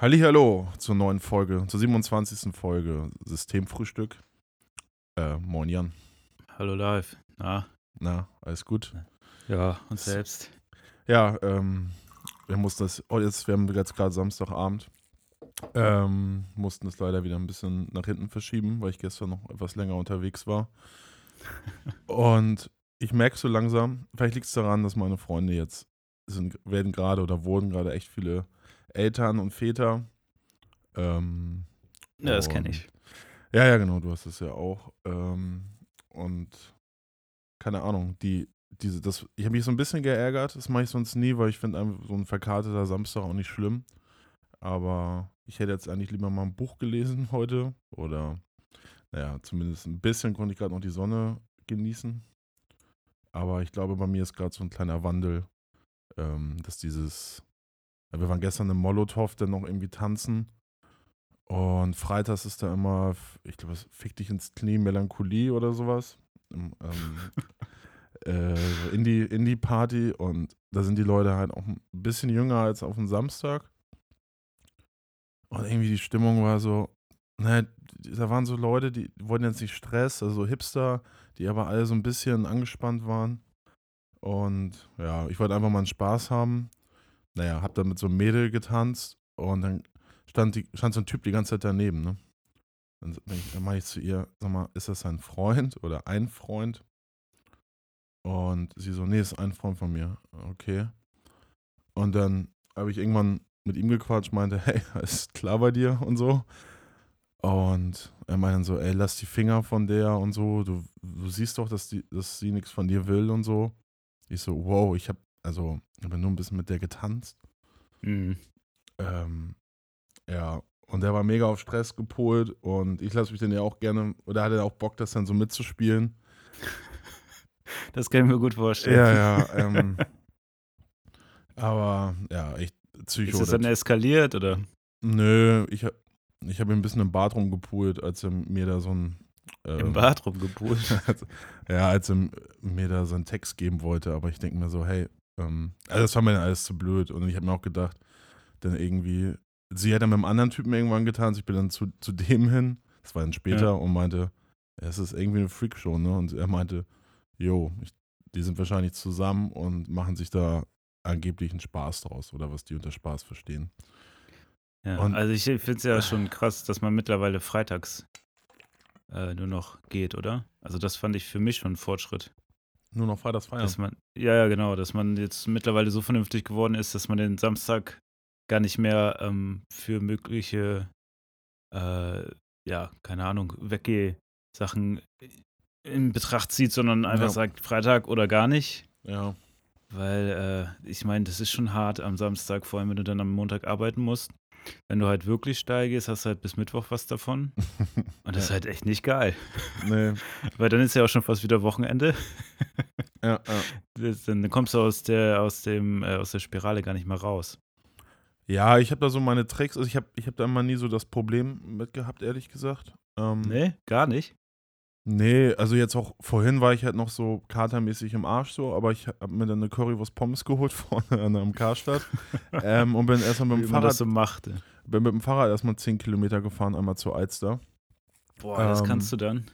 Hallo zur neuen Folge, zur 27. Folge Systemfrühstück. Äh, moin Jan. Hallo live. Na? Na, alles gut? Ja, und selbst? Ja, ähm, wir mussten das, oh jetzt, wir haben jetzt gerade Samstagabend, ähm, mussten es leider wieder ein bisschen nach hinten verschieben, weil ich gestern noch etwas länger unterwegs war. und ich merke so langsam, vielleicht liegt es daran, dass meine Freunde jetzt sind, werden gerade oder wurden gerade echt viele Eltern und Väter. Ähm, ja, das kenne ich. Ja, ja, genau, du hast es ja auch. Ähm, und keine Ahnung, die, diese, das, ich habe mich so ein bisschen geärgert, das mache ich sonst nie, weil ich finde so ein verkarteter Samstag auch nicht schlimm. Aber ich hätte jetzt eigentlich lieber mal ein Buch gelesen heute. Oder, naja, zumindest ein bisschen konnte ich gerade noch die Sonne genießen. Aber ich glaube, bei mir ist gerade so ein kleiner Wandel, ähm, dass dieses wir waren gestern im Molotow dann noch irgendwie tanzen. Und freitags ist da immer, ich glaube, es fickt dich ins Knie, Melancholie oder sowas. Ähm, äh, Indie, Indie-Party. Und da sind die Leute halt auch ein bisschen jünger als auf dem Samstag. Und irgendwie die Stimmung war so, naja, da waren so Leute, die wollten jetzt nicht Stress, also Hipster, die aber alle so ein bisschen angespannt waren. Und ja, ich wollte einfach mal einen Spaß haben naja, hab dann mit so einem Mädel getanzt und dann stand, die, stand so ein Typ die ganze Zeit daneben, ne? Dann, dann mache ich zu ihr, sag mal, ist das ein Freund oder ein Freund? Und sie so, nee, ist ein Freund von mir. Okay. Und dann habe ich irgendwann mit ihm gequatscht, meinte, hey, ist klar bei dir und so. Und er meinte dann so, ey, lass die Finger von der und so. Du, du siehst doch, dass, die, dass sie nichts von dir will und so. Ich so, wow, ich habe also, ich habe nur ein bisschen mit der getanzt. Mhm. Ähm, ja, und der war mega auf Stress gepolt und ich lasse mich dann ja auch gerne, oder hatte auch Bock, das dann so mitzuspielen. Das kann ich mir gut vorstellen. Ja, ja. Ähm, aber ja, echt Psycho. Ist das dann eskaliert oder? Nö, ich habe ich hab ein bisschen im Bad rumgepult, als er mir da so ein im ähm, Bad rumgepult. ja, als er mir da so einen Text geben wollte, aber ich denke mir so, hey, ähm, also das war mir dann alles zu blöd. Und ich habe mir auch gedacht, dann irgendwie, sie hat dann mit einem anderen Typen irgendwann getan, ich bin dann zu, zu dem hin, das war dann später, ja. und meinte, es ist irgendwie eine Freakshow, ne? Und er meinte, jo, ich, die sind wahrscheinlich zusammen und machen sich da angeblich einen Spaß draus oder was die unter Spaß verstehen. Ja, und, also ich finde es ja schon krass, dass man mittlerweile freitags äh, nur noch geht, oder? Also das fand ich für mich schon ein Fortschritt. Nur noch freitags feiern. Dass man, ja, ja, genau, dass man jetzt mittlerweile so vernünftig geworden ist, dass man den Samstag gar nicht mehr ähm, für mögliche, äh, ja, keine Ahnung, Weggeh-Sachen in Betracht zieht, sondern einfach ja. sagt Freitag oder gar nicht. Ja. Weil äh, ich meine, das ist schon hart am Samstag, vor allem wenn du dann am Montag arbeiten musst. Wenn du halt wirklich steil gehst, hast du halt bis Mittwoch was davon. Und das ist halt echt nicht geil. Nee. Weil dann ist ja auch schon fast wieder Wochenende. Ja, ja. Dann kommst du aus der, aus dem, äh, aus der Spirale gar nicht mehr raus. Ja, ich habe da so meine Tricks. Also ich habe ich hab da immer nie so das Problem mit gehabt, ehrlich gesagt. Ähm, nee, gar nicht. Nee, also jetzt auch vorhin war ich halt noch so katermäßig im Arsch so, aber ich habe mir dann eine Currywurst Pommes geholt vorne an einem Karstadt ähm, und bin erstmal mit dem Wie Fahrrad. so machte. Bin mit dem Fahrrad erstmal 10 Kilometer gefahren, einmal zur Alster. Boah, ähm, das kannst du dann.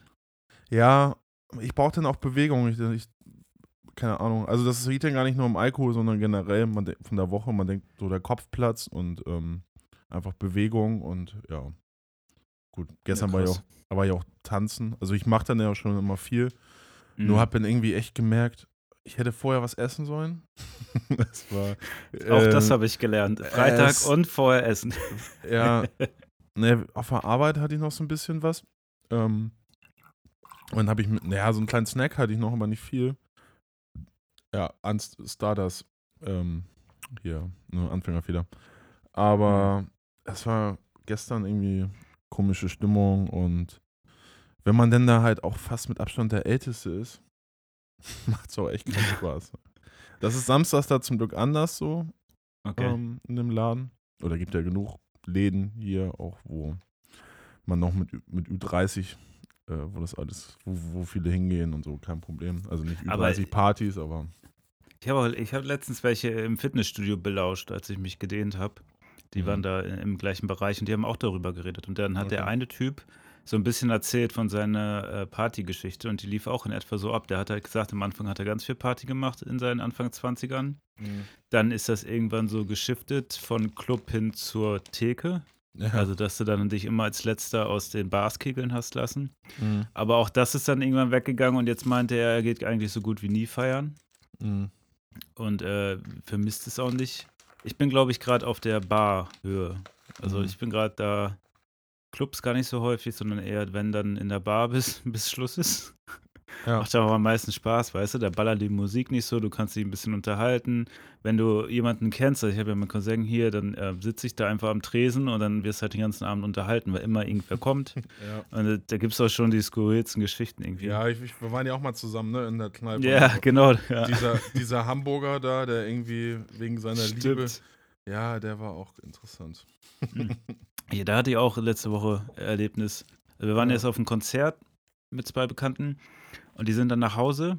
Ja, ich brauche dann auch Bewegung. Ich, ich, keine Ahnung. Also das liegt dann gar nicht nur im Alkohol, sondern generell man, von der Woche. Man denkt so der Kopfplatz und ähm, einfach Bewegung und ja. Gut, gestern ja, war, ich auch, war ich auch tanzen. Also ich mache dann ja auch schon immer viel. Mhm. Nur habe dann irgendwie echt gemerkt, ich hätte vorher was essen sollen. das war, auch ähm, das habe ich gelernt. Freitag es, und vorher essen. ja. Ne, auf der Arbeit hatte ich noch so ein bisschen was. Ähm, und dann habe ich, naja, so einen kleinen Snack hatte ich noch, aber nicht viel. Ja, Stardust. Ähm, hier, nur Anfängerfehler. Aber mhm. es war gestern irgendwie komische Stimmung und wenn man denn da halt auch fast mit Abstand der Älteste ist, macht es auch echt keinen Spaß. Das ist samstags da zum Glück anders so okay. ähm, in dem Laden. Oder gibt ja genug Läden hier auch, wo man noch mit, mit Ü30 äh, wo das alles, wo, wo, viele hingehen und so, kein Problem. Also nicht über 30 Partys, aber. Ich habe hab letztens welche im Fitnessstudio belauscht, als ich mich gedehnt habe. Die Mhm. waren da im gleichen Bereich und die haben auch darüber geredet. Und dann hat der Okay. eine Typ so ein bisschen erzählt von seiner äh, Partygeschichte und die lief auch in etwa so ab. Der hat halt gesagt, am Anfang hat er ganz viel Party gemacht in seinen Anfang 20ern. Mhm. Dann ist das irgendwann so geschiftet von Club hin zur Theke. Ja. Also, dass du dann dich immer als Letzter aus den Bars kegeln hast lassen. Mhm. Aber auch das ist dann irgendwann weggegangen und jetzt meinte er, er geht eigentlich so gut wie nie feiern Mhm. und äh, vermisst es auch nicht. Ich bin, glaube ich, gerade auf der Barhöhe. Also Mhm. ich bin gerade da, Clubs gar nicht so häufig, sondern eher, wenn dann in der Bar bist, bis Schluss ist. Ja. Macht aber am meisten Spaß, weißt du? Da ballert die Musik nicht so, du kannst dich ein bisschen unterhalten. Wenn du jemanden kennst, also ich habe ja meinen Cousin hier, dann äh, sitze ich da einfach am Tresen und dann wirst du halt den ganzen Abend unterhalten, weil immer irgendwer kommt. Ja. Und äh, da gibt es auch schon die skurrilsten Geschichten irgendwie. Ja, ich, ich, wir waren ja auch mal zusammen, ne, in der Kneipe. Ja, Und genau. Ja. Dieser, dieser Hamburger da, der irgendwie wegen seiner Liebe. Stimmt. Ja, der war auch interessant. Ja, da hatte ich auch letzte Woche Erlebnis. Also wir waren Ja. jetzt auf einem Konzert mit zwei Bekannten und die sind dann nach Hause.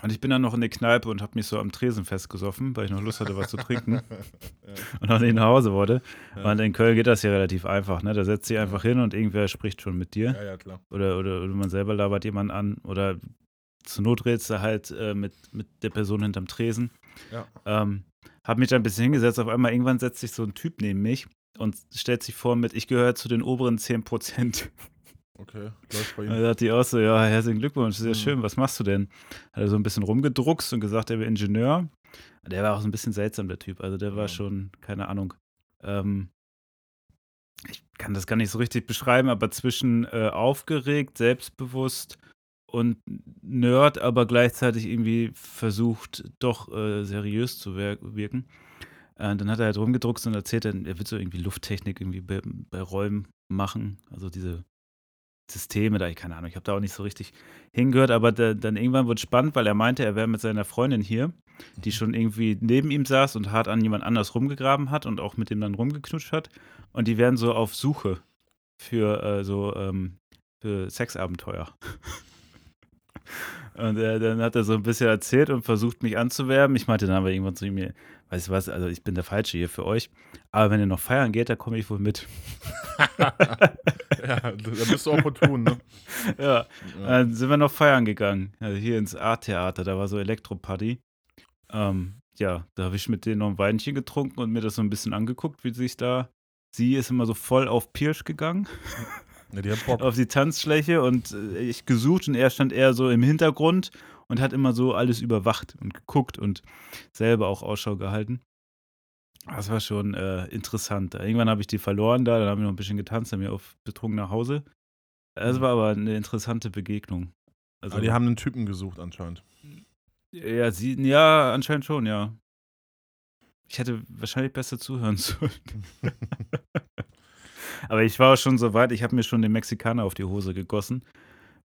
Und ich bin dann noch in der Kneipe und habe mich so am Tresen festgesoffen, weil ich noch Lust hatte, was zu trinken und noch nicht nach Hause wollte. Ja. Und in Köln geht das ja relativ einfach, ne? Da setzt sich einfach hin und irgendwer spricht schon mit dir. Ja, ja, klar. Oder, oder, oder man selber labert jemanden an. Oder zur Not redst du halt äh, mit, mit der Person hinterm Tresen. Ja. Ähm, hab mich da ein bisschen hingesetzt. Auf einmal irgendwann setzt sich so ein Typ neben mich und stellt sich vor mit, ich gehöre zu den oberen 10 Prozent. Okay, läuft bei Da ihm. dachte ich auch so, ja, herzlichen Glückwunsch, sehr Mhm. schön, was machst du denn? Hat er so ein bisschen rumgedruckst und gesagt, er wäre Ingenieur. Der war auch so ein bisschen seltsam, der Typ. Also der war Ja. schon, keine Ahnung. Ähm, ich kann das gar nicht so richtig beschreiben, aber zwischen äh, aufgeregt, selbstbewusst und Nerd, aber gleichzeitig irgendwie versucht, doch äh, seriös zu wirken. Äh, dann hat er halt rumgedruckt und erzählt, er, er wird so irgendwie Lufttechnik irgendwie bei, bei Räumen machen. Also diese Systeme da, ich keine Ahnung, ich habe da auch nicht so richtig hingehört, aber da, dann irgendwann es spannend, weil er meinte, er wäre mit seiner Freundin hier, die schon irgendwie neben ihm saß und hart an jemand anders rumgegraben hat und auch mit dem dann rumgeknutscht hat. Und die wären so auf Suche für äh, so ähm, für Sexabenteuer. Und äh, dann hat er so ein bisschen erzählt und versucht, mich anzuwerben. Ich meinte dann aber irgendwann zu ihm, weißt du was, also ich bin der Falsche hier für euch. Aber wenn ihr noch feiern geht, da komme ich wohl mit. ja, da bist du opportun, ne? ja, Ja. dann sind wir noch feiern gegangen. Also hier ins A-Theater, da war so Elektroparty. Ähm, ja, da habe ich mit denen noch ein Weinchen getrunken und mir das so ein bisschen angeguckt, wie sich da. Sie ist immer so voll auf Pirsch gegangen, ja, die hat Bock. auf die Tanzfläche und äh, ich gesucht und er stand eher so im Hintergrund und hat immer so alles überwacht und geguckt und selber auch Ausschau gehalten. Das war schon äh, interessant. Irgendwann habe ich die verloren da, dann haben wir noch ein bisschen getanzt, dann bin ich auf betrunken nach Hause. Es Mhm. war aber eine interessante Begegnung. Also, Aber die haben einen Typen gesucht anscheinend. ja, sie, ja, anscheinend schon, ja. Ich hätte wahrscheinlich besser zuhören sollen. Aber ich war schon so weit, ich habe mir schon den Mexikaner auf die Hose gegossen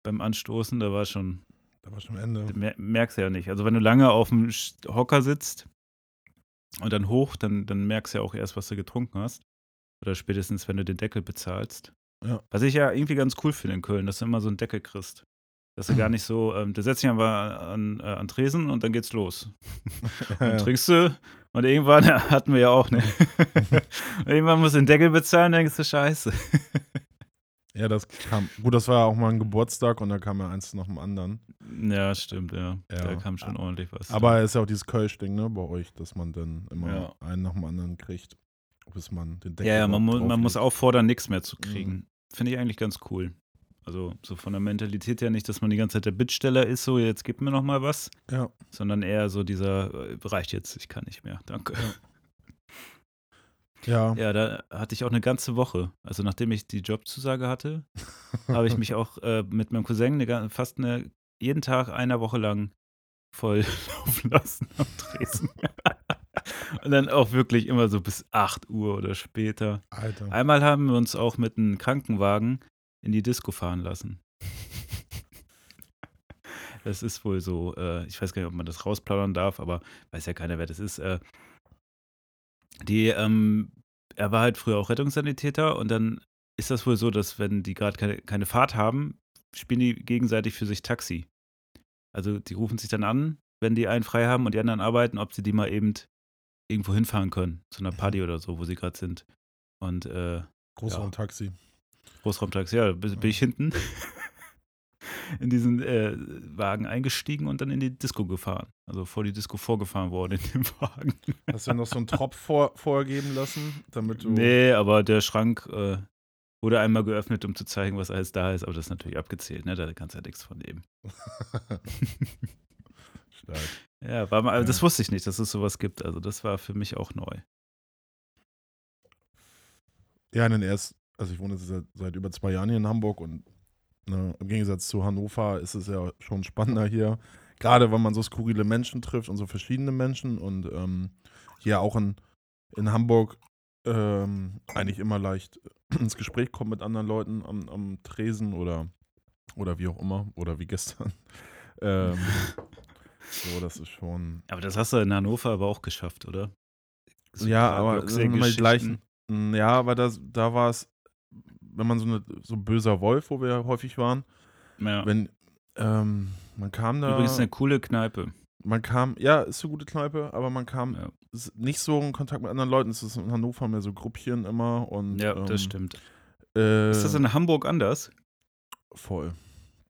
beim Anstoßen. Da war schon, Da war schon Ende. mer merkst du ja nicht. Also wenn du lange auf dem Hocker sitzt und dann hoch, dann, dann merkst du ja auch erst, was du getrunken hast. Oder spätestens, wenn du den Deckel bezahlst. Ja. Was ich ja irgendwie ganz cool finde in Köln, dass du immer so einen Deckel kriegst. Dass du gar nicht so, ähm, du setzt dich einfach an, äh, an Tresen und dann geht's los. Dann trinkst du und irgendwann hatten wir ja auch, ne? Irgendwann musst du den Deckel bezahlen, denkst du, scheiße. Ja, das kam. Gut, das war ja auch mal ein Geburtstag und da kam ja eins nach dem anderen. Ja, stimmt, ja. Ja. Da kam schon ordentlich was. Aber es ist ja auch dieses Kölsch-Ding, ne, bei euch, dass man dann immer Ja. einen nach dem anderen kriegt, bis man den Deckel ja, ja, man, mu man muss auffordern, nichts mehr zu Mhm. kriegen. Finde ich eigentlich ganz cool. Also so von der Mentalität her nicht, dass man die ganze Zeit der Bittsteller ist, so jetzt gib mir noch mal was, Ja, sondern eher so dieser, äh, reicht jetzt, ich kann nicht mehr, danke. ja. Ja, da hatte ich auch eine ganze Woche. Also nachdem ich die Jobzusage hatte, habe ich mich auch äh, mit meinem Cousin eine, fast eine, jeden Tag einer Woche lang voll laufen lassen am Tresen. Und dann auch wirklich immer so bis 8 Uhr oder später. Alter. Einmal haben wir uns auch mit einem Krankenwagen in die Disco fahren lassen. Das ist wohl so, äh, ich weiß gar nicht, ob man das rausplaudern darf, aber weiß ja keiner, wer das ist. Äh, die, ähm, er war halt früher auch Rettungssanitäter und dann ist das wohl so, dass wenn die gerade keine, keine Fahrt haben, spielen die gegenseitig für sich Taxi. Also die rufen sich dann an, wenn die einen frei haben und die anderen arbeiten, ob sie die mal eben irgendwo hinfahren können, zu einer Party oder so, wo sie gerade sind. Und äh, Großraumtaxi. Großraumtaxi, ja, bin, bin ich hinten in diesen äh, Wagen eingestiegen und dann in die Disco gefahren. Also vor die Disco vorgefahren worden in dem Wagen. Hast du noch so einen Tropf vor, vorgeben lassen, damit du. Nee, aber der Schrank äh, wurde einmal geöffnet, um zu zeigen, was alles da ist, aber das ist natürlich abgezählt, ne? Da kannst du ja nichts von. Stark. Ja, war mal, das wusste ich nicht, dass es sowas gibt. Also das war für mich auch neu. Ja, in den ersten, also ich wohne jetzt seit, seit über zwei Jahren hier in Hamburg und ne, im Gegensatz zu Hannover ist es ja schon spannender hier. Gerade wenn man so skurrile Menschen trifft und so verschiedene Menschen und ähm, hier auch in, in Hamburg ähm, eigentlich immer leicht ins Gespräch kommt mit anderen Leuten am, am Tresen oder, oder wie auch immer oder wie gestern. ähm, so, das ist schon. Aber das hast du in Hannover aber auch geschafft, oder? So Ja, aber das sind immer die gleichen. Ja, aber das, da war es, wenn man so eine so ein böser Wolf, wo wir häufig waren, Ja. wenn ähm, man kam da, Übrigens eine coole Kneipe. man kam, ja, ist eine gute Kneipe, aber man kam Ja. nicht so in Kontakt mit anderen Leuten. Es ist in Hannover mehr so Gruppchen immer und Ja, ähm, das stimmt. Äh, Ist das in Hamburg anders? voll.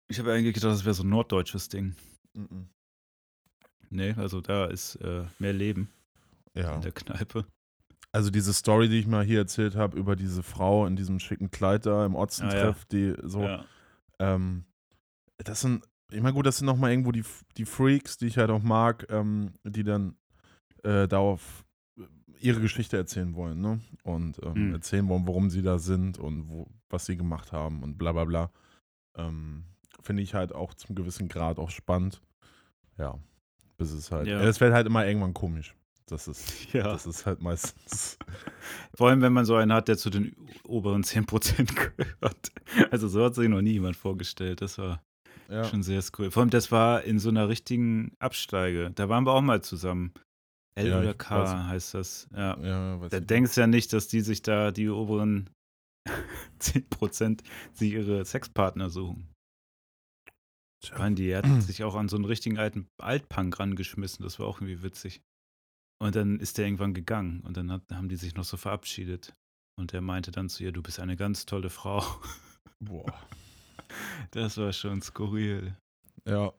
Ich habe eigentlich gedacht, das wäre so ein norddeutsches Ding. Mhm. Nee, also da ist äh, mehr Leben Ja, in der Kneipe. Also diese Story, die ich mal hier erzählt habe über diese Frau in diesem schicken Kleid da im Otzentreff, die so Ja. Ähm, das sind, ich meine, gut, das sind nochmal irgendwo die, die Freaks, die ich halt auch mag, ähm, die dann äh, darauf ihre Geschichte erzählen wollen, ne? Und ähm, Mhm. erzählen wollen, warum sie da sind und wo, was sie gemacht haben und bla bla bla. Ähm, Finde ich halt auch zum gewissen Grad auch spannend. Ja. Bis es halt. Ja. Ja. Es wird halt immer irgendwann komisch. Das ist, Ja. das ist halt meistens. Vor allem, wenn man so einen hat, der zu den oberen 10% gehört. Also so hat sich noch nie jemand vorgestellt. Das war Ja. schon sehr skurril. Vor allem, das war in so einer richtigen Absteige. Da waren wir auch mal zusammen. L Ja, oder ich K weiß. heißt das. Ja. ja Da ich. denkst du ja nicht, dass die sich da, die oberen 10% sich ihre Sexpartner suchen. Tja. Mann, die hat sich auch an so einen richtigen alten Altpunk rangeschmissen. Das war auch irgendwie witzig. Und dann ist der irgendwann gegangen und dann hat, haben die sich noch so verabschiedet. Und er meinte dann zu ihr, du bist eine ganz tolle Frau. Boah. Das war schon skurril. Ja.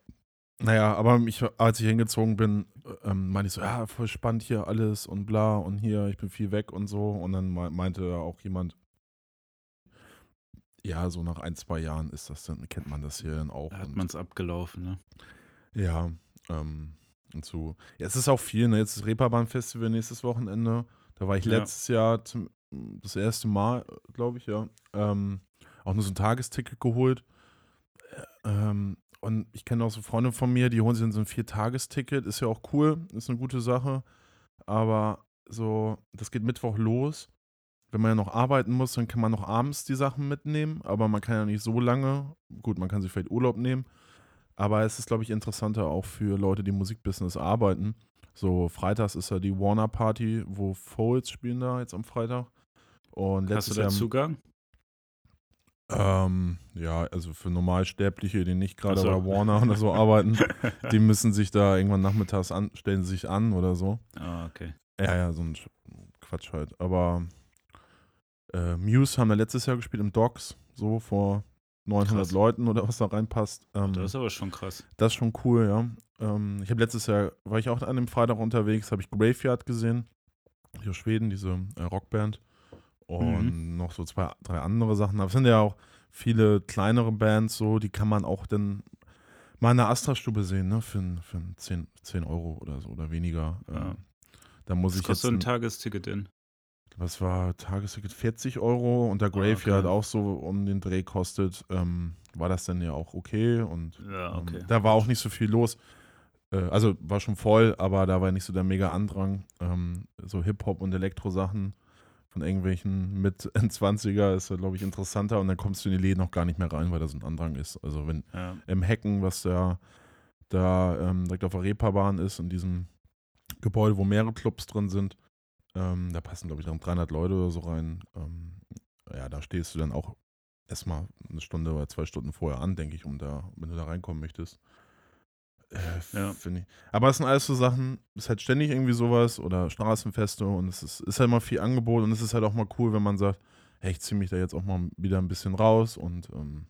Naja, aber mich, als ich hingezogen bin, ähm, meinte ich so, ja, voll spannend hier alles und bla und hier, ich bin viel weg und so. Und dann mei- meinte auch jemand, ja, so nach ein, zwei Jahren ist das dann, kennt man das hier dann auch. Da hat man es abgelaufen, ne? ja, ähm, so. Ja, es ist auch viel, ne? Jetzt ist Reeperbahn-Festival nächstes Wochenende. Da war ich Ja. letztes Jahr zum, das erste Mal, glaube ich, ja. Ähm, auch nur so ein Tagesticket geholt. Äh, Ähm, und ich kenne auch so Freunde von mir, die holen sich dann so ein Vier-Tagesticket. Ist ja auch cool, ist eine gute Sache. Aber so, das geht Mittwoch los. Wenn man ja noch arbeiten muss, dann kann man noch abends die Sachen mitnehmen. Aber man kann ja nicht so lange. Gut, man kann sich vielleicht Urlaub nehmen. Aber es ist, glaube ich, interessanter auch für Leute, die im Musikbusiness arbeiten. So, freitags ist ja die Warner Party, wo Folds spielen da jetzt am Freitag. Und Hast du da. Zugang? Ähm, ja, also für Normalsterbliche, die nicht gerade so. bei Warner oder so arbeiten, die müssen sich da irgendwann nachmittags an, stellen sich an oder so. Ah, okay. Ja, ja, so ein Sch- Quatsch halt. Aber äh, Muse haben wir letztes Jahr gespielt im Docks, so vor 900 Krass. Leuten oder was da reinpasst. Ähm, Das ist aber schon krass. das ist schon cool, ja. Ähm, ich habe letztes Jahr, war ich auch an dem Freitag unterwegs, habe ich Graveyard gesehen. Hier aus Schweden, diese äh, Rockband. Und noch so zwei, drei andere Sachen. Aber es sind ja auch viele kleinere Bands, so, die kann man auch dann mal in der Astra-Stube sehen, ne? Für, für ein 10, 10 Euro oder so oder weniger. Ja. Ähm, da muss Was ich jetzt. so ein ein- Tagesticket denn? Was war Tagesticket 40 Euro und der Ah, Graveyard okay. auch so um den Dreh kostet, ähm, war das dann ja auch okay und Ja, okay. ähm, da war auch nicht so viel los. Äh, also war schon voll, aber da war nicht so der mega Andrang. Ähm, so Hip-Hop und Elektro-Sachen von irgendwelchen mit 20er ist, glaube ich, interessanter und dann kommst du in die Läden noch gar nicht mehr rein, weil da so ein Andrang ist. Also wenn Ja. im Hecken, was da, da ähm, direkt auf der Reeperbahn ist, in diesem Gebäude, wo mehrere Clubs drin sind, ähm, da passen, glaube ich, dann 300 Leute oder so rein. Ähm, ja, da stehst du dann auch erstmal eine Stunde oder zwei Stunden vorher an, denke ich, um da, wenn du da reinkommen möchtest. Äh, Ja. Finde ich. Aber es sind alles so Sachen, es ist halt ständig irgendwie sowas oder Straßenfeste und es ist, ist halt mal viel Angebot und es ist halt auch mal cool, wenn man sagt, hey, ich ziehe mich da jetzt auch mal wieder ein bisschen raus und ähm,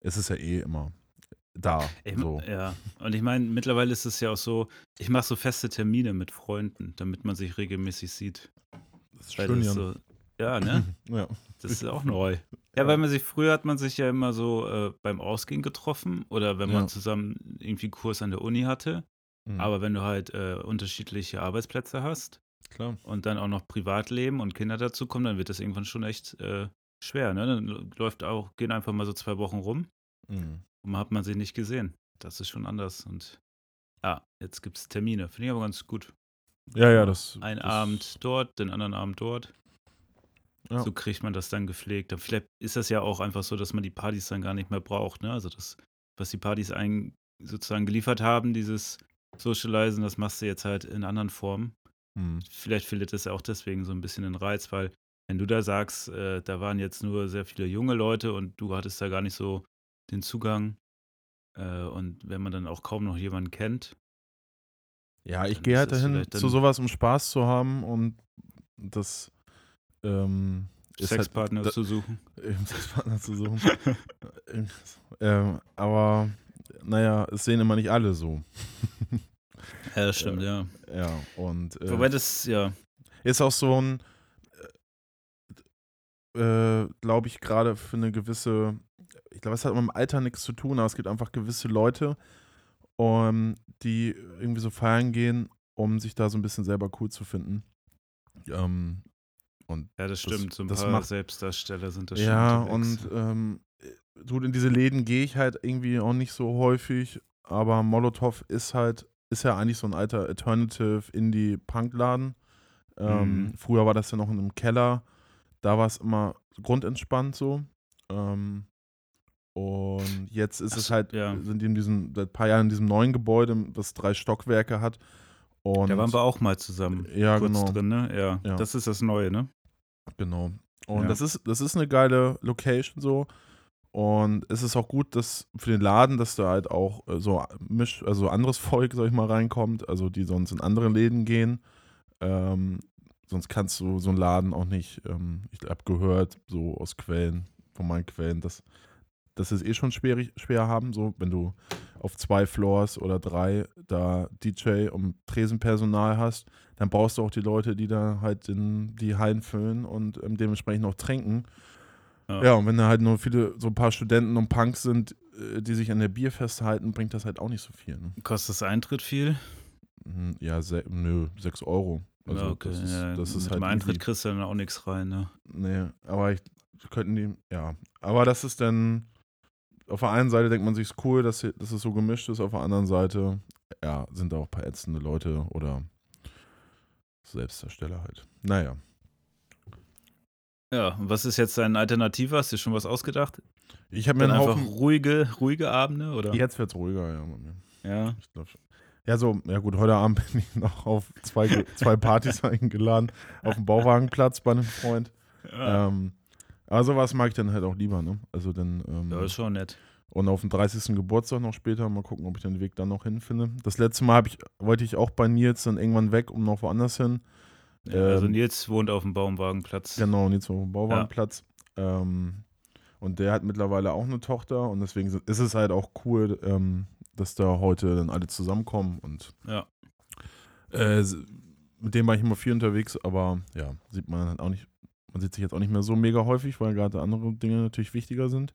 es ist ja eh immer da. Ich, so. Ja, und ich meine, mittlerweile ist es ja auch so, ich mache so feste Termine mit Freunden, damit man sich regelmäßig sieht. Das ist Weil schön, das so, ja, ne? Ja. Das ist auch neu. Ja, weil man sich, früher hat man sich ja immer so äh, beim Ausgehen getroffen oder wenn man Ja. zusammen irgendwie einen Kurs an der Uni hatte. Mhm. Aber wenn du halt äh, unterschiedliche Arbeitsplätze hast klar. und dann auch noch Privatleben und Kinder dazu kommen, dann wird das irgendwann schon echt äh, schwer. Ne? Dann läuft auch, gehen einfach mal so zwei Wochen rum Mhm. Und hat man sie nicht gesehen. Das ist schon anders. Und ja, jetzt gibt es Termine. Finde ich aber ganz gut. Ja, ja, das. Ein das, Abend dort, den anderen Abend dort. Ja. So kriegt man das dann gepflegt. Aber Vielleicht ist das ja auch einfach so, dass man die Partys dann gar nicht mehr braucht. Ne? Also das, was die Partys ein, sozusagen geliefert haben, dieses Socializen, das machst du jetzt halt in anderen Formen. Mhm. Vielleicht findet es auch deswegen so ein bisschen den Reiz, weil wenn du da sagst, äh, da waren jetzt nur sehr viele junge Leute und du hattest da gar nicht so den Zugang. Äh, und wenn man dann auch kaum noch jemanden kennt, Ja, ich gehe halt dahin zu sowas, um Spaß zu haben und das ähm, ist Sexpartner halt, zu suchen. Sexpartner zu suchen. ähm, aber naja, es sehen immer nicht alle so. Ja, das stimmt, ja. Ja, und äh, Wobei das, ja, ist auch so ein, äh, glaube ich, gerade für eine gewisse, ich glaube, es hat mit dem Alter nichts zu tun, aber es gibt einfach gewisse Leute, um, die irgendwie so feiern gehen, um sich da so ein bisschen selber cool zu finden. Ähm, und ja, das stimmt. so ein das paar macht- Selbstdarsteller sind das ja, schon und ähm, du, in diese Läden gehe ich halt irgendwie auch nicht so häufig, aber Molotow ist halt, ist ja eigentlich so ein alter Alternative Indie-Punk-Laden. Ähm, Mhm. Früher war das ja noch in einem Keller, da war es immer grundentspannt so. Ähm, und jetzt ist Ach es halt, ja. sind die in diesem, seit ein paar Jahren in diesem neuen Gebäude, das drei Stockwerke hat. Und Da waren wir auch mal zusammen. ja, kurz genau. drin, ne? Ja, Ja. das ist das Neue, ne? Genau. Und Ja. das ist, das ist eine geile Location so. Und es ist auch gut, dass für den Laden, dass da halt auch äh, so misch, also anderes Volk, sag ich mal, reinkommt, also die sonst in andere Läden gehen. Ähm, sonst kannst du so einen Laden auch nicht, ähm, ich habe gehört, so aus Quellen, von meinen Quellen, dass, dass sie es eh schon schwierig, schwer haben, so wenn du auf zwei Floors oder drei da DJ und Tresenpersonal hast, dann brauchst du auch die Leute, die da halt in die Hallen füllen und ähm, dementsprechend auch trinken. Ja. Ja. und wenn da halt nur viele, so ein paar Studenten und Punks sind, äh, die sich an der Bier festhalten, bringt das halt auch nicht so viel. Ne? Kostet das Eintritt viel? Mhm, Ja, se nö, 6 Euro. Also ja, okay. das ist, ja, das ist mit halt dem Eintritt kriegst du dann auch nichts rein, ne? Nee, aber ich könnten die, ja. Aber das ist dann, auf der einen Seite denkt man sich, ist cool, dass, dass es so gemischt ist, auf der anderen Seite, ja, sind da auch ein paar ätzende Leute oder Selbstdarsteller halt. Naja. Ja, und was ist jetzt dein Alternative? Hast du dir schon was ausgedacht? Ich habe mir einen einfach Haufen. ruhige, ruhige Abende, oder? Jetzt wird's ruhiger, ja. Ja. Ich glaub schon. Ja, so, ja gut, heute Abend bin ich noch auf zwei, zwei Partys eingeladen, auf dem Bauwagenplatz bei einem Freund. Ja, Ähm, aber sowas mag ich dann halt auch lieber, ne? Also dann, ähm, ja ist schon nett. und auf dem 30. Geburtstag noch später, mal gucken, ob ich den Weg dann noch hinfinde. Das letzte Mal ich, wollte ich auch bei Nils dann irgendwann weg, um noch woanders hin. Ja, also ähm, Nils wohnt auf dem Baumwagenplatz. Genau, Nils auf dem Bauwagenplatz. Ähm, und der hat mittlerweile auch eine Tochter und deswegen ist es halt auch cool, ähm, dass da heute dann alle zusammenkommen und Ja. äh, mit dem war ich immer viel unterwegs, aber ja, sieht man halt auch nicht, man sieht sich jetzt auch nicht mehr so mega häufig, weil gerade andere Dinge natürlich wichtiger sind.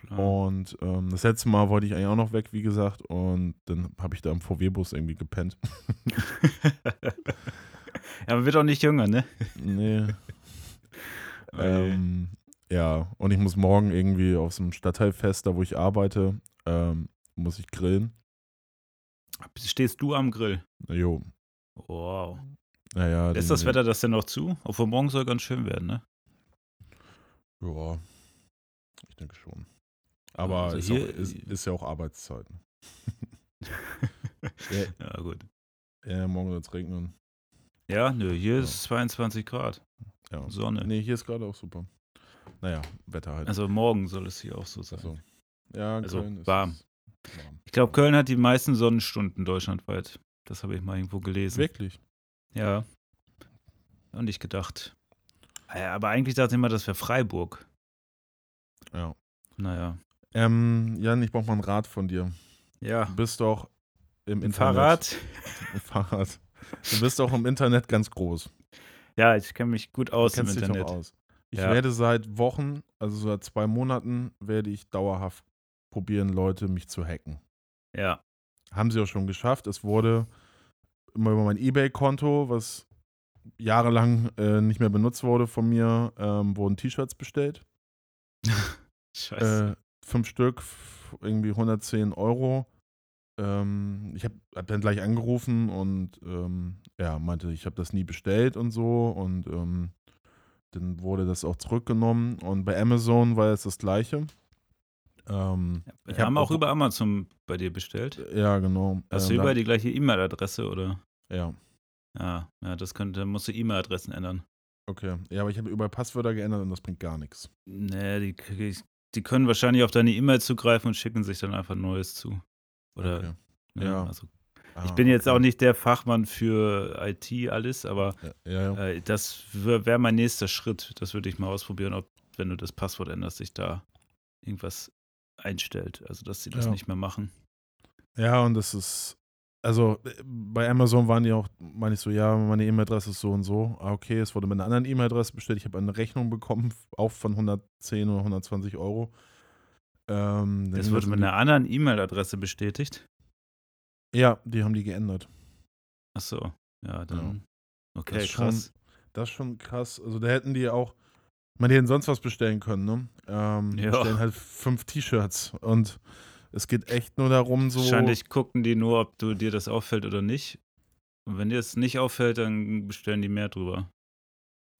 Klar. Und ähm, das letzte Mal wollte ich eigentlich auch noch weg, wie gesagt, und dann habe ich da im VW-Bus irgendwie gepennt. ja, man wird auch nicht jünger, ne? nee. Oh ähm, ja, und ich muss morgen irgendwie auf so einem Stadtteilfest, da wo ich arbeite, ähm, muss ich grillen. Stehst du am Grill? Jo, Wow. Naja. Ist das Wetter das denn noch zu? Obwohl morgen soll ganz schön werden, ne? Ja, ich denke schon. Aber Also ist, hier- auch, ist, ist ja auch Arbeitszeit. ja, Ja, gut. ja, morgen wird es regnen. Ja, nö, hier Ja. ist es 22 Grad. Ja. Sonne. Nee, hier ist gerade auch super. Naja, Wetter halt. Also morgen soll es hier auch so sein. Achso. Ja, Also Köln ist warm. es- Ich glaube, Köln hat die meisten Sonnenstunden deutschlandweit. Das habe ich mal irgendwo gelesen. Wirklich? Ja. Und nicht gedacht. Ja, aber eigentlich dachte ich immer, das wäre Freiburg. Ja. Naja. Ähm, Jan, ich brauche mal ein Rat von dir. Ja. Du bist doch im Im Internet. Fahrrad. Im Fahrrad. Du bist doch im Internet ganz groß. Ja, ich kenne mich gut aus du im kennst dich Internet. doch aus. Ich Ja. werde seit Wochen, also seit zwei Monaten, werde ich dauerhaft probieren, Leute mich zu hacken. Ja. Haben sie auch schon geschafft. Es wurde immer über mein Ebay-Konto, was jahrelang äh, nicht mehr benutzt wurde von mir, ähm, wurden T-Shirts bestellt. Scheiße. Äh, fünf Stück, irgendwie 110 Euro. Ähm, ich habe hab dann gleich angerufen und ähm, ja, meinte, ich habe das nie bestellt und so. Und ähm, dann wurde das auch zurückgenommen. Und bei Amazon war es das gleiche. Ähm, Wir ich hab haben auch über Amazon bei dir bestellt. ja, genau. Hast Ähm, du da- überall die gleiche E-Mail-Adresse oder? Ja, Ja, ja, das könnte, dann musst du E-Mail-Adressen ändern. okay. Ja, aber ich habe überall Passwörter geändert und das bringt gar nichts. Nee, die, die können wahrscheinlich auf deine E-Mail zugreifen und schicken sich dann einfach Neues zu. Oder, Okay. ne, Ja. Also, Ah, ich bin jetzt okay. auch nicht der Fachmann für IT alles, aber Ja, ja, ja. äh, das wäre mein nächster Schritt. Das würde ich mal ausprobieren, ob, wenn du das Passwort änderst, sich da irgendwas einstellt. Also, dass sie das Ja. nicht mehr machen. Ja, und das ist, also äh, bei Amazon waren die auch, meine ich so, ja, meine E-Mail-Adresse ist so und so. Ah, okay, es wurde mit einer anderen E-Mail-Adresse bestellt. Ich habe eine Rechnung bekommen, auch von 110 oder 120 Euro. Ähm, Das wurde mit einer anderen E-Mail-Adresse bestätigt. Ja, die haben die geändert. Ach so, ja, dann. Okay, Das ist schon- krass. Das ist schon krass. Also da hätten die auch, ich die hätten sonst was bestellen können, ne? Ähm, Ja. Bestellen halt fünf T-Shirts und es geht echt nur darum, so. Wahrscheinlich gucken die nur, ob du dir das auffällt oder nicht. Und wenn dir das nicht auffällt, dann bestellen die mehr drüber.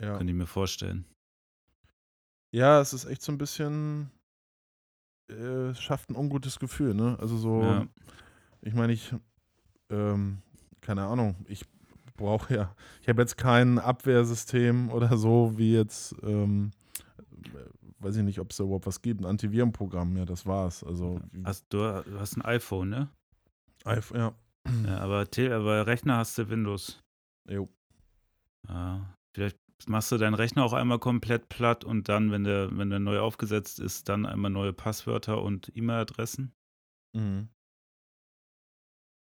Ja. Können die mir vorstellen. Ja, es ist echt so ein bisschen, äh, schafft ein ungutes Gefühl, ne? Also so, Ja. ich meine, ich, ähm, keine Ahnung, ich brauche ja, ich habe jetzt kein Abwehrsystem oder so, wie jetzt, ähm, äh, weiß ich nicht, ob es da überhaupt was gibt, ein Antivirenprogramm, ja, das war's. Also, Hast, du du hast ein iPhone, ne? iPhone, ja. Ja, aber, aber Rechner hast du Windows. Jo. Ja, vielleicht machst du deinen Rechner auch einmal komplett platt und dann, wenn der, wenn der neu aufgesetzt ist, dann einmal neue Passwörter und E-Mail-Adressen. Mhm.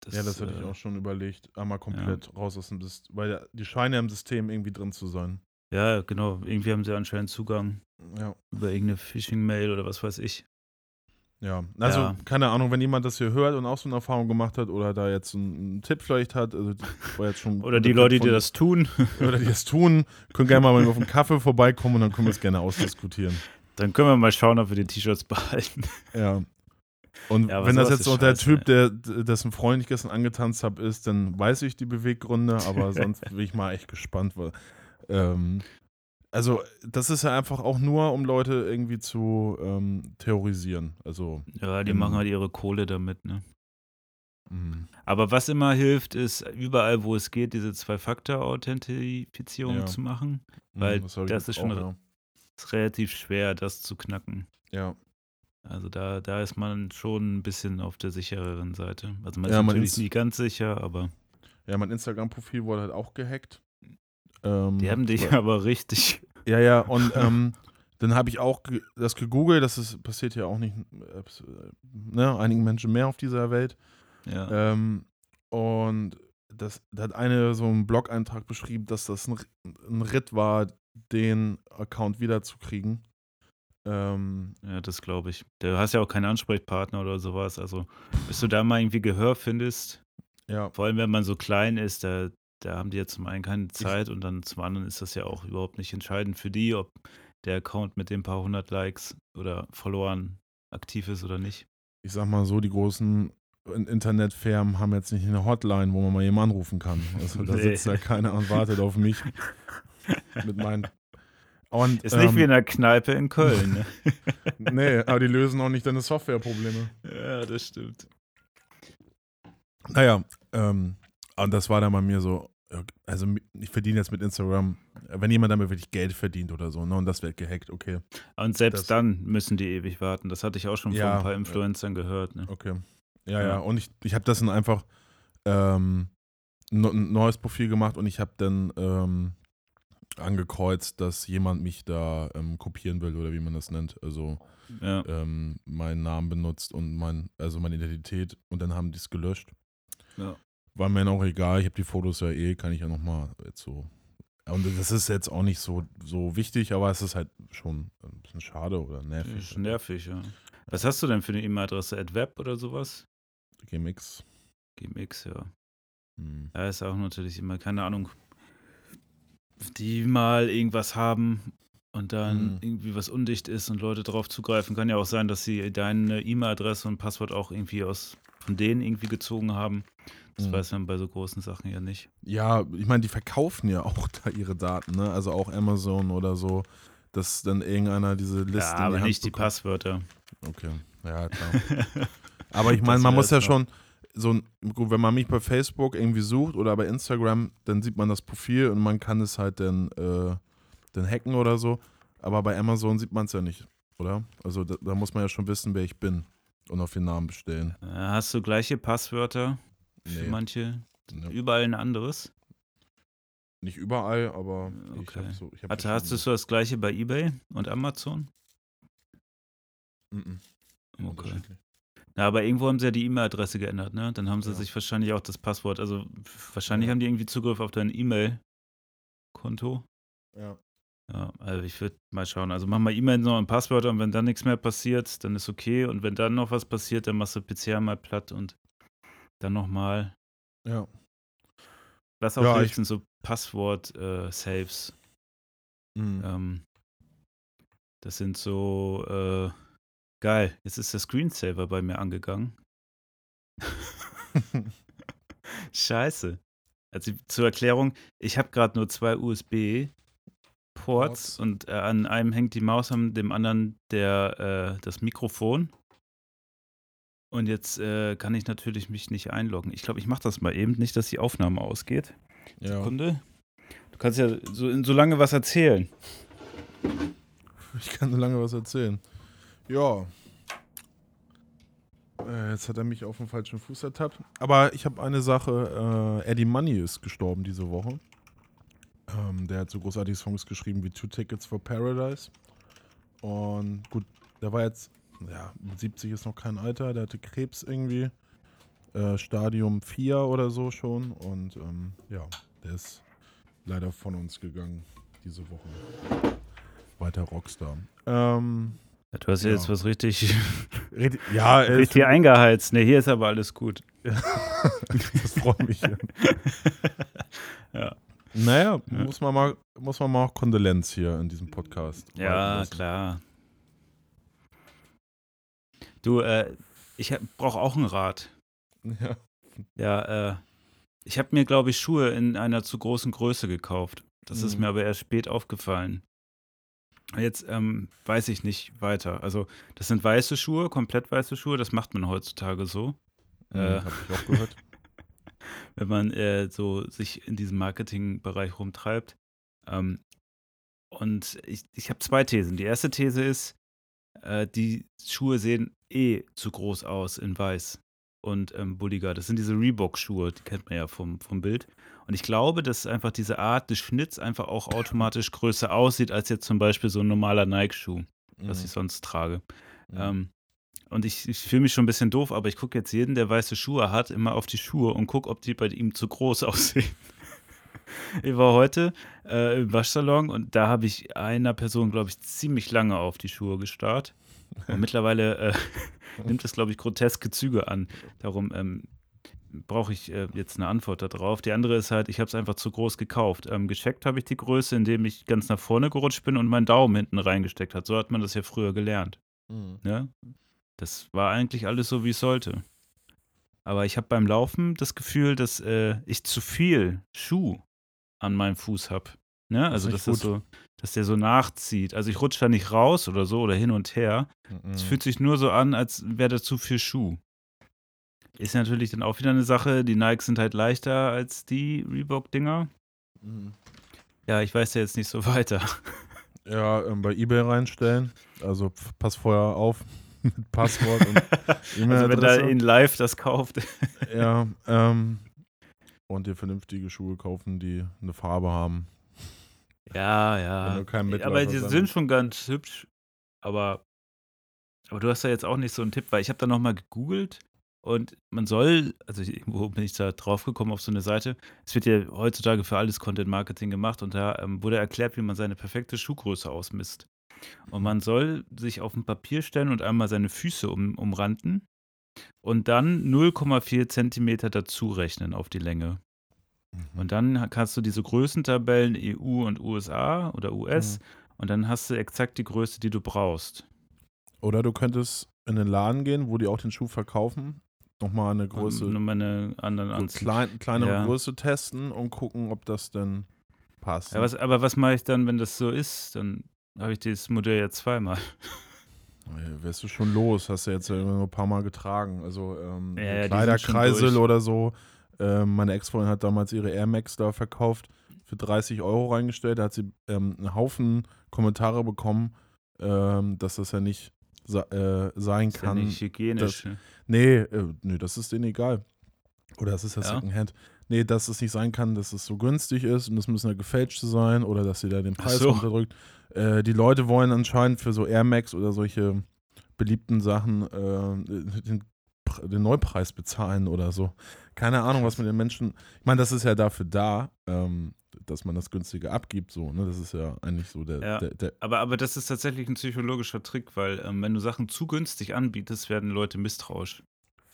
Ja, das hatte ich äh, auch schon überlegt, einmal komplett raus aus dem System, weil ja- die scheinen ja im System irgendwie drin zu sein. Ja, genau. Irgendwie haben sie anscheinend Zugang Ja. über irgendeine Phishing-Mail oder was weiß ich. Ja, also Ja. keine Ahnung, wenn jemand das hier hört und auch so eine Erfahrung gemacht hat oder da jetzt einen, Tipp vielleicht hat, also war jetzt schon Oder die Leute, die von- das tun, oder die das tun, können gerne mal auf einen Kaffee vorbeikommen und dann können wir es gerne ausdiskutieren. dann können wir mal schauen, ob wir die T-Shirts behalten. Ja. Und Ja, wenn das jetzt noch der scheiße, Typ, der dessen Freund ich gestern angetanzt habe, ist, dann weiß ich die Beweggründe, aber sonst bin ich mal echt gespannt, weil ähm, also das ist ja einfach auch nur, um Leute irgendwie zu ähm, terrorisieren. Also Ja, die machen halt ihre Kohle damit, ne? mh, Aber was immer hilft, ist überall, wo es geht, diese Zwei-Faktor-Authentifizierung Ja. zu machen. mh, Weil das jetzt ist schon Ist relativ schwer, das zu knacken. ja. Also da, da ist man schon ein bisschen auf der sichereren Seite. Also man Ja, ist man natürlich ist- nie ganz sicher, aber Ja, mein Instagram-Profil wurde halt auch gehackt. Ähm, die haben dich aber richtig. Ja, ja, und ähm, dann habe ich auch ge das gegoogelt, das ist, passiert ja auch nicht äh, ne, einigen Menschen mehr auf dieser Welt. Ja. Ähm, und das, da hat eine so einen Blog-Eintrag beschrieben, dass das ein, ein Ritt war, den Account wiederzukriegen. Ähm, Ja, das glaube ich. Du hast ja auch keinen Ansprechpartner oder sowas. Also, bis du da mal irgendwie Gehör findest, ja, vor allem wenn man so klein ist, da, da haben die ja zum einen keine Zeit und dann zum anderen ist das ja auch überhaupt nicht entscheidend für die, ob der Account mit den paar hundert Likes oder Followern aktiv ist oder nicht. ich sag mal so, die großen In- Internetfirmen haben jetzt nicht eine Hotline, wo man mal jemanden anrufen kann. Also da Nee. sitzt ja keiner und wartet auf mich mit meinen. Und, Ist nicht ähm, wie in der Kneipe in Köln. Ne? Nee, aber die lösen auch nicht deine Softwareprobleme. ja, das stimmt. Naja, ähm, und das war dann bei mir so, Also ich verdiene jetzt mit Instagram, wenn jemand damit wirklich Geld verdient oder so, ne, und das wird gehackt, okay. Und selbst das, dann müssen die ewig warten. Das hatte ich auch schon ja, von ein paar Influencern ja. gehört. Ne? Okay. Ja, ja, ja. Und ich, ich habe das dann einfach ähm, ein neues Profil gemacht und ich habe dann ähm, angekreuzt, dass jemand mich da ähm, kopieren will oder wie man das nennt. Also ja. ähm, meinen Namen benutzt und mein, also meine Identität und dann haben die es gelöscht. Ja. War mir dann auch egal, ich habe die Fotos ja eh, kann ich ja nochmal jetzt so. Und das ist jetzt auch nicht so, so wichtig, aber es ist halt schon ein bisschen schade oder nervig. Ist nervig, ja. Was hast du denn für eine E-Mail-Adresse? AdWeb oder sowas? GMX. GMX, ja. Hm. Ja, ist auch natürlich immer, keine Ahnung, die mal irgendwas haben und dann mhm. irgendwie was undicht ist und Leute darauf zugreifen. Kann ja auch sein, dass sie deine E-Mail-Adresse und Passwort auch irgendwie aus von denen irgendwie gezogen haben. Das mhm. weiß man bei so großen Sachen ja nicht. Ja, ich meine, die verkaufen ja auch da ihre Daten, ne? Also auch Amazon oder so, dass dann irgendeiner diese Liste. Ja, aber die nicht bekommt. die Passwörter. Okay, ja, klar. aber ich meine, man muss ja schon, so gut, wenn man mich bei Facebook irgendwie sucht oder bei Instagram, dann sieht man das Profil und man kann es halt dann, äh, dann hacken oder so. Aber bei Amazon sieht man es ja nicht, oder? Also da, da, muss man ja schon wissen, wer ich bin und auf den Namen bestellen. Äh, hast du gleiche Passwörter für nee. manche? Nee. Überall ein anderes? Nicht überall, aber okay. ich so. Ich Hatte, hast du so das gleiche bei eBay und Amazon? Mm, -mm. Okay. Ja, aber irgendwo haben sie ja die E-Mail-Adresse geändert, ne? Dann haben sie ja. sich wahrscheinlich auch das Passwort, also wahrscheinlich ja. haben die irgendwie Zugriff auf dein E-Mail-Konto. Ja. Ja, also ich würde mal schauen. Also mach mal E-Mail noch ein Passwort und wenn dann nichts mehr passiert, dann ist okay. Und wenn dann noch was passiert, dann machst du PC mal platt und dann nochmal. Ja. Was auch ja, sind so Passwort-Saves. Äh, mhm. ähm, das sind so, äh, Geil, jetzt ist der Screensaver bei mir angegangen. Scheiße. Also zur Erklärung, ich habe gerade nur zwei USB-Ports und äh, an einem hängt die Maus, an dem anderen der, äh, das Mikrofon. Und jetzt äh, kann ich natürlich mich nicht einloggen. Ich glaube, ich mache das mal eben, nicht, dass die Aufnahme ausgeht. Ja. Sekunde. Du kannst ja so, so lange was erzählen. Ich kann so lange was erzählen. Ja. Äh, jetzt hat er mich auf den falschen Fuß ertappt. Aber ich habe eine Sache. Äh, Eddie Money ist gestorben diese Woche. Ähm, der hat so großartige Songs geschrieben wie Two Tickets for Paradise. Und gut, der war jetzt, ja, 70 ist noch kein Alter. Der hatte Krebs irgendwie. Äh, Stadium 4 oder so schon. Und ähm, ja, der ist leider von uns gegangen diese Woche. Weiter Rockstar. Ähm, Du hast ja jetzt was richtig, ja, richtig eingeheizt. Ne, hier ist aber alles gut. das freut mich. ja. Naja, ja. Muss, man mal, muss man mal auch Kondolenz hier in diesem Podcast. Ja, klar. Du, äh, ich brauche auch ein Rad. Ja. Ja, äh, ich habe mir, glaube ich, Schuhe in einer zu großen Größe gekauft. Das mhm. ist mir aber erst spät aufgefallen. Jetzt ähm, weiß ich nicht weiter. Also, das sind weiße Schuhe, komplett weiße Schuhe, das macht man heutzutage so. Mhm, äh, Habe ich auch gehört. wenn man äh, so sich in diesem Marketingbereich rumtreibt. Ähm, und ich, ich habe zwei Thesen. Die erste These ist, äh, die Schuhe sehen eh zu groß aus in weiß und ähm, bulliger. Das sind diese Reebok-Schuhe, die kennt man ja vom, vom Bild. Und ich glaube, dass einfach diese Art des Schnitts einfach auch automatisch größer aussieht, als jetzt zum Beispiel so ein normaler Nike-Schuh, mhm. was ich sonst trage. Mhm. Ähm, und ich, ich fühle mich schon ein bisschen doof, aber ich gucke jetzt jeden, der weiße Schuhe hat, immer auf die Schuhe und gucke, ob die bei ihm zu groß aussehen. ich war heute äh, im Waschsalon und da habe ich einer Person, glaube ich, ziemlich lange auf die Schuhe gestarrt. Und mittlerweile äh, nimmt das, glaube ich, groteske Züge an. Darum ähm, brauche ich äh, jetzt eine Antwort darauf. Die andere ist halt, ich habe es einfach zu groß gekauft. Ähm, gecheckt habe ich die Größe, indem ich ganz nach vorne gerutscht bin und meinen Daumen hinten reingesteckt hat. So hat man das ja früher gelernt. Mhm. Ja? Ne? Das war eigentlich alles so, wie es sollte. Aber ich habe beim Laufen das Gefühl, dass äh, ich zu viel Schuh an meinem Fuß habe. Ne? Also, das dass, das so, dass der so nachzieht. Also, ich rutsche da nicht raus oder so oder hin und her. Es mhm. fühlt sich nur so an, als wäre da zu viel Schuh. Ist natürlich dann auch wieder eine Sache. Die Nikes sind halt leichter als die Reebok-Dinger. Mhm. Ja, ich weiß ja jetzt nicht so weiter. Ja, ähm, bei Ebay reinstellen. Also pass vorher auf mit Passwort und Also wenn da in live das kauft. ja, ähm, und dir vernünftige Schuhe kaufen, die eine Farbe haben. Ja, ja. Aber die sind schon ganz hübsch. Aber, aber du hast ja jetzt auch nicht so einen Tipp, weil ich habe da nochmal gegoogelt und man soll, also irgendwo bin ich da drauf gekommen auf so eine Seite. Es wird ja heutzutage für alles Content Marketing gemacht und da ähm, wurde erklärt, wie man seine perfekte Schuhgröße ausmisst. Und man soll sich auf ein Papier stellen und einmal seine Füße um, umranden und dann 0,4 Zentimeter dazu rechnen auf die Länge. Mhm. Und dann kannst du diese Größentabellen EU und USA oder US Mhm. und dann hast du exakt die Größe, die du brauchst. Oder du könntest in den Laden gehen, wo die auch den Schuh verkaufen, nochmal eine Größe, Und nur eine anderen so anziehen. klein, kleinere Ja. Größe testen und gucken, ob das denn passt. Ja, was, aber was mache ich dann, wenn das so ist? Dann habe ich dieses Modell ja zweimal. Ja, Wärst du schon los, hast du jetzt ja nur ein paar Mal getragen. Also ähm, Ja, Kleiderkreisel oder so. Ähm, meine Ex-Freundin hat damals ihre Air Max da verkauft, für 30 Euro reingestellt. Da hat sie ähm, einen Haufen Kommentare bekommen, ähm, dass das ja nicht sa äh, sein Ist ja kann. nicht hygienisch. ne? Nee, äh, nee, das ist denen egal. Oder das ist ja Ja? Secondhand. Nee, dass es nicht sein kann, dass es so günstig ist und das müssen ja gefälschte sein oder dass sie da den Preis so. runterdrückt. Äh, die Leute wollen anscheinend für so Air Max oder solche beliebten Sachen äh, den, den Neupreis bezahlen oder so. Keine Ahnung, was mit den Menschen. Ich meine, das ist ja dafür da, ähm, dass man das günstige abgibt. So, ne? Das ist ja eigentlich so der, Ja. der, der Aber, aber das ist tatsächlich ein psychologischer Trick, weil ähm, wenn du Sachen zu günstig anbietest, werden Leute misstrauisch.